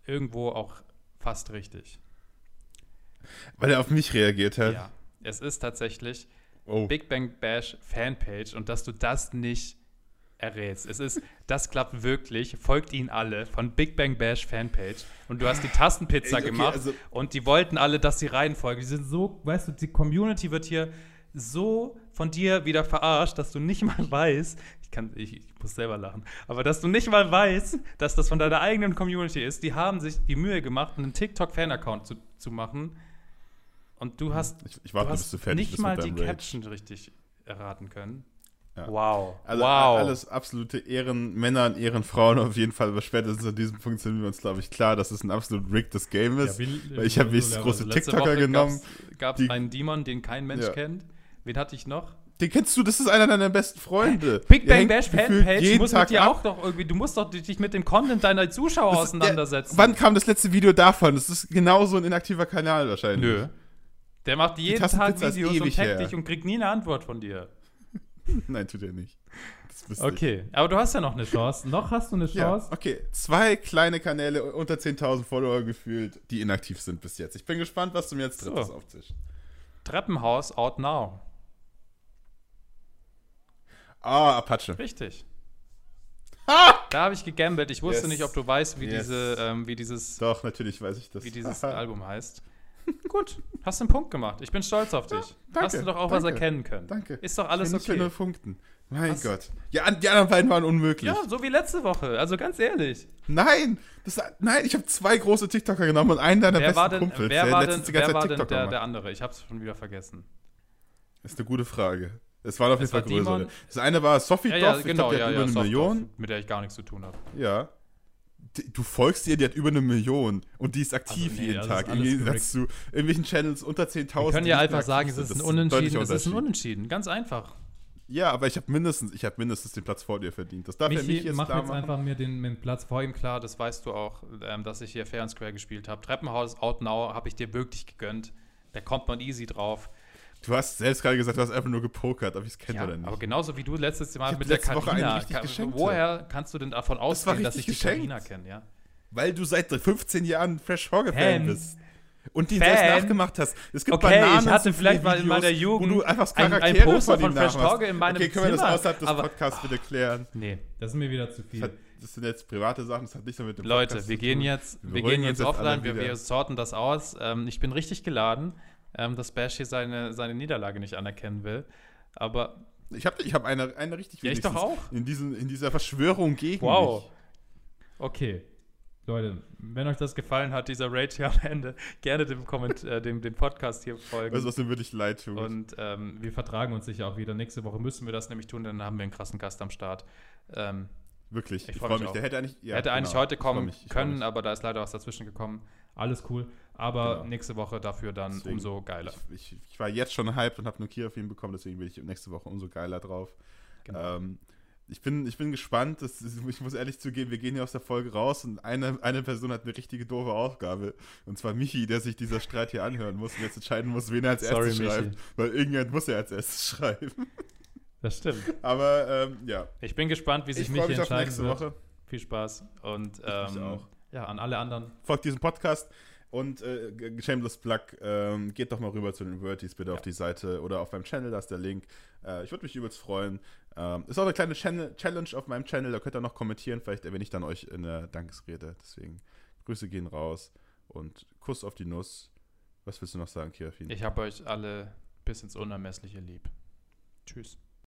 irgendwo auch fast richtig. Weil er auf mich reagiert hat. Ja. Es ist tatsächlich Oh. Big Bang Bash Fanpage und dass du das nicht errätst. Es ist, das klappt wirklich, folgt ihnen alle von Big Bang Bash Fanpage und du hast die Tastenpizza okay, gemacht also- und die wollten alle, dass sie reinfolgen. Die sind so, weißt du, die Community wird hier so von dir wieder verarscht, dass du nicht mal weißt, kann, ich, ich muss selber lachen, aber dass du nicht mal weißt, dass das von deiner eigenen Community ist. Die haben sich die Mühe gemacht, einen TikTok-Fan-Account zu, zu machen. Und du hast, Ich, ich warte, du hast du nicht mal die Rage. Caption richtig erraten können. Ja. Wow. Also wow. alles absolute Ehrenmänner und Ehrenfrauen auf jeden Fall, aber spätestens an diesem Punkt sind wir uns, glaube ich, klar, dass es ein absolut riggtes Game ist. wie- weil ich habe wenigstens große Letzte TikToker Woche genommen. Gab es einen Demon, den kein Mensch Ja. kennt. Wen hatte ich noch? Den kennst du, das ist einer deiner besten Freunde. Big Bang Bash Fanpage muss mit dir ab. auch doch irgendwie, du musst doch dich mit dem Content deiner Zuschauer Das auseinandersetzen. Der, wann kam das letzte Video davon? Das ist genauso ein inaktiver Kanal wahrscheinlich. Nö. Der macht jeden Tag Videos und taggt dich und kriegt nie eine Antwort von dir. Nein, tut er nicht. Das Okay, aber du hast ja noch eine Chance. Noch hast du eine ich. Ja, Chance. okay. Zwei kleine Kanäle unter 10.000 Follower gefühlt, die inaktiv sind bis jetzt. Ich bin gespannt, was du mir jetzt So. drittes aufzischst. Treppenhaus out now. Ah, Apache. Richtig. Ha! Da habe ich gegambelt. Ich wusste Yes. nicht, ob du weißt, wie, Yes. diese, ähm, wie dieses, Doch, natürlich weiß ich das. wie dieses Album heißt. Gut, hast einen Punkt gemacht. Ich bin stolz auf dich. danke, hast du doch auch was danke, erkennen können. Danke. Ist doch alles Ich bin nur okay. Punkten. Mein Was? Gott. Ja, die anderen beiden waren unmöglich. Ja, so wie letzte Woche. Also ganz ehrlich. Nein, das, nein, ich habe zwei große TikToker genommen und einen deiner Wer besten war denn, Kumpels, wer war denn, wer war denn der, der andere? Ich hab's schon wieder vergessen. Das ist eine gute Frage. Es waren auf jeden Fall größere. Demon. Das eine war Sophie Ja, Doff, ja, ich genau, glaub, die ja, hat über eine Million. Mit der ich gar nichts zu tun habe. Ja. Du folgst ihr, die hat über eine Million und die ist aktiv Also, nee, jeden also Tag. Im Gegensatz zu irgendwelchen Channels unter 10.000. Wir können ja einfach sagen, es ist ein Unentschieden. Es ist ein. Unentschieden. Ganz einfach. Ja, aber ich habe mindestens, ich habe mindestens den Platz vor dir verdient. Das darf er Michi, nicht jetzt mach da jetzt machen. einfach mir den, den Platz vor ihm Klar, das weißt du auch, ähm, dass ich hier Fair and Square gespielt habe. Treppenhaus Out Now habe ich dir wirklich gegönnt. Da kommt man easy drauf. Du hast selbst gerade gesagt, du hast einfach nur gepokert, ob ich es kenne Ja, oder nicht. aber genauso wie du letztes Mal mit der letzte einen Karina. Ka- geschenkt. Woher kannst du denn davon ausgehen, dass ich richtig die geschenkt. Karina kenne, ja? Weil du seit 15 Jahren Fresh Hogge Fan bist. Und die Fan. selbst nachgemacht hast. Es gibt Okay, ich Bananen hatte vielleicht mal in meiner Jugend wo du einfach ein- ein Poster von, von Fresh nachmachst. Hogge in meinem Okay, können wir das außerhalb des Podcasts bitte klären? Nee. Das ist mir wieder zu Das, viel. hat, das sind jetzt private Sachen, das hat nichts mehr mit dem Leute, Podcast wir zu gehen tun. jetzt, Wir gehen jetzt offline, wir, wir sorten das aus. Ähm, ich bin richtig geladen, ähm, dass Bash hier seine, seine Niederlage nicht anerkennen will. Aber Ich habe ich hab eine, eine richtig Ja, ich doch auch. In, diesen, in dieser Verschwörung gegen wow. mich. Okay. Leute, Wenn euch das gefallen hat, dieser Rage hier am Ende, gerne dem, Comment, äh, dem, dem Podcast hier folgen. Weißt du, was mir wirklich leid tut? Und ähm, wir vertragen uns sicher auch wieder. Nächste Woche müssen wir das nämlich tun, dann haben wir einen krassen Gast am Start. Ähm, wirklich, ich ich freu freue mich mich. Der hätte eigentlich, ja, hätte eigentlich genau. heute Ich freu kommen können, aber da ist leider was dazwischen gekommen. alles cool. Aber Genau. Nächste Woche dafür dann Deswegen, umso geiler. Ich, ich, ich war jetzt schon hyped und habe nur Kia auf ihn bekommen, deswegen bin ich nächste Woche umso geiler drauf. Genau. Ähm, ich, bin, ich bin gespannt. Das ich muss ehrlich zugeben, wir gehen hier aus der Folge raus und eine, eine Person hat eine richtige doofe Aufgabe. Und zwar Michi, der sich dieser Streit hier anhören muss und jetzt entscheiden muss, wen er als Sorry, erstes Michi. schreibt. Weil irgendjemand muss er als erstes schreiben. Das stimmt. Aber ähm, ja, Ich bin gespannt, wie sich ich mich freue mich entscheiden nächste wird. Woche. Viel Spaß und ähm, auch. ja, an alle anderen. Folgt diesem Podcast. Und äh, Shameless Plug, ähm, geht doch mal rüber zu den Worties bitte auf die Seite oder auf meinem Channel, da ist der Link. Äh, ich würde mich übelst freuen. Ähm, ist auch eine kleine Channel Challenge auf meinem Channel, da könnt ihr noch kommentieren, vielleicht erwähne ich dann euch in der Dankesrede. Deswegen, Grüße gehen raus und Kuss auf die Nuss. Was willst du noch sagen, Kiafin? Ich habe euch alle bis ins Unermessliche lieb. Tschüss.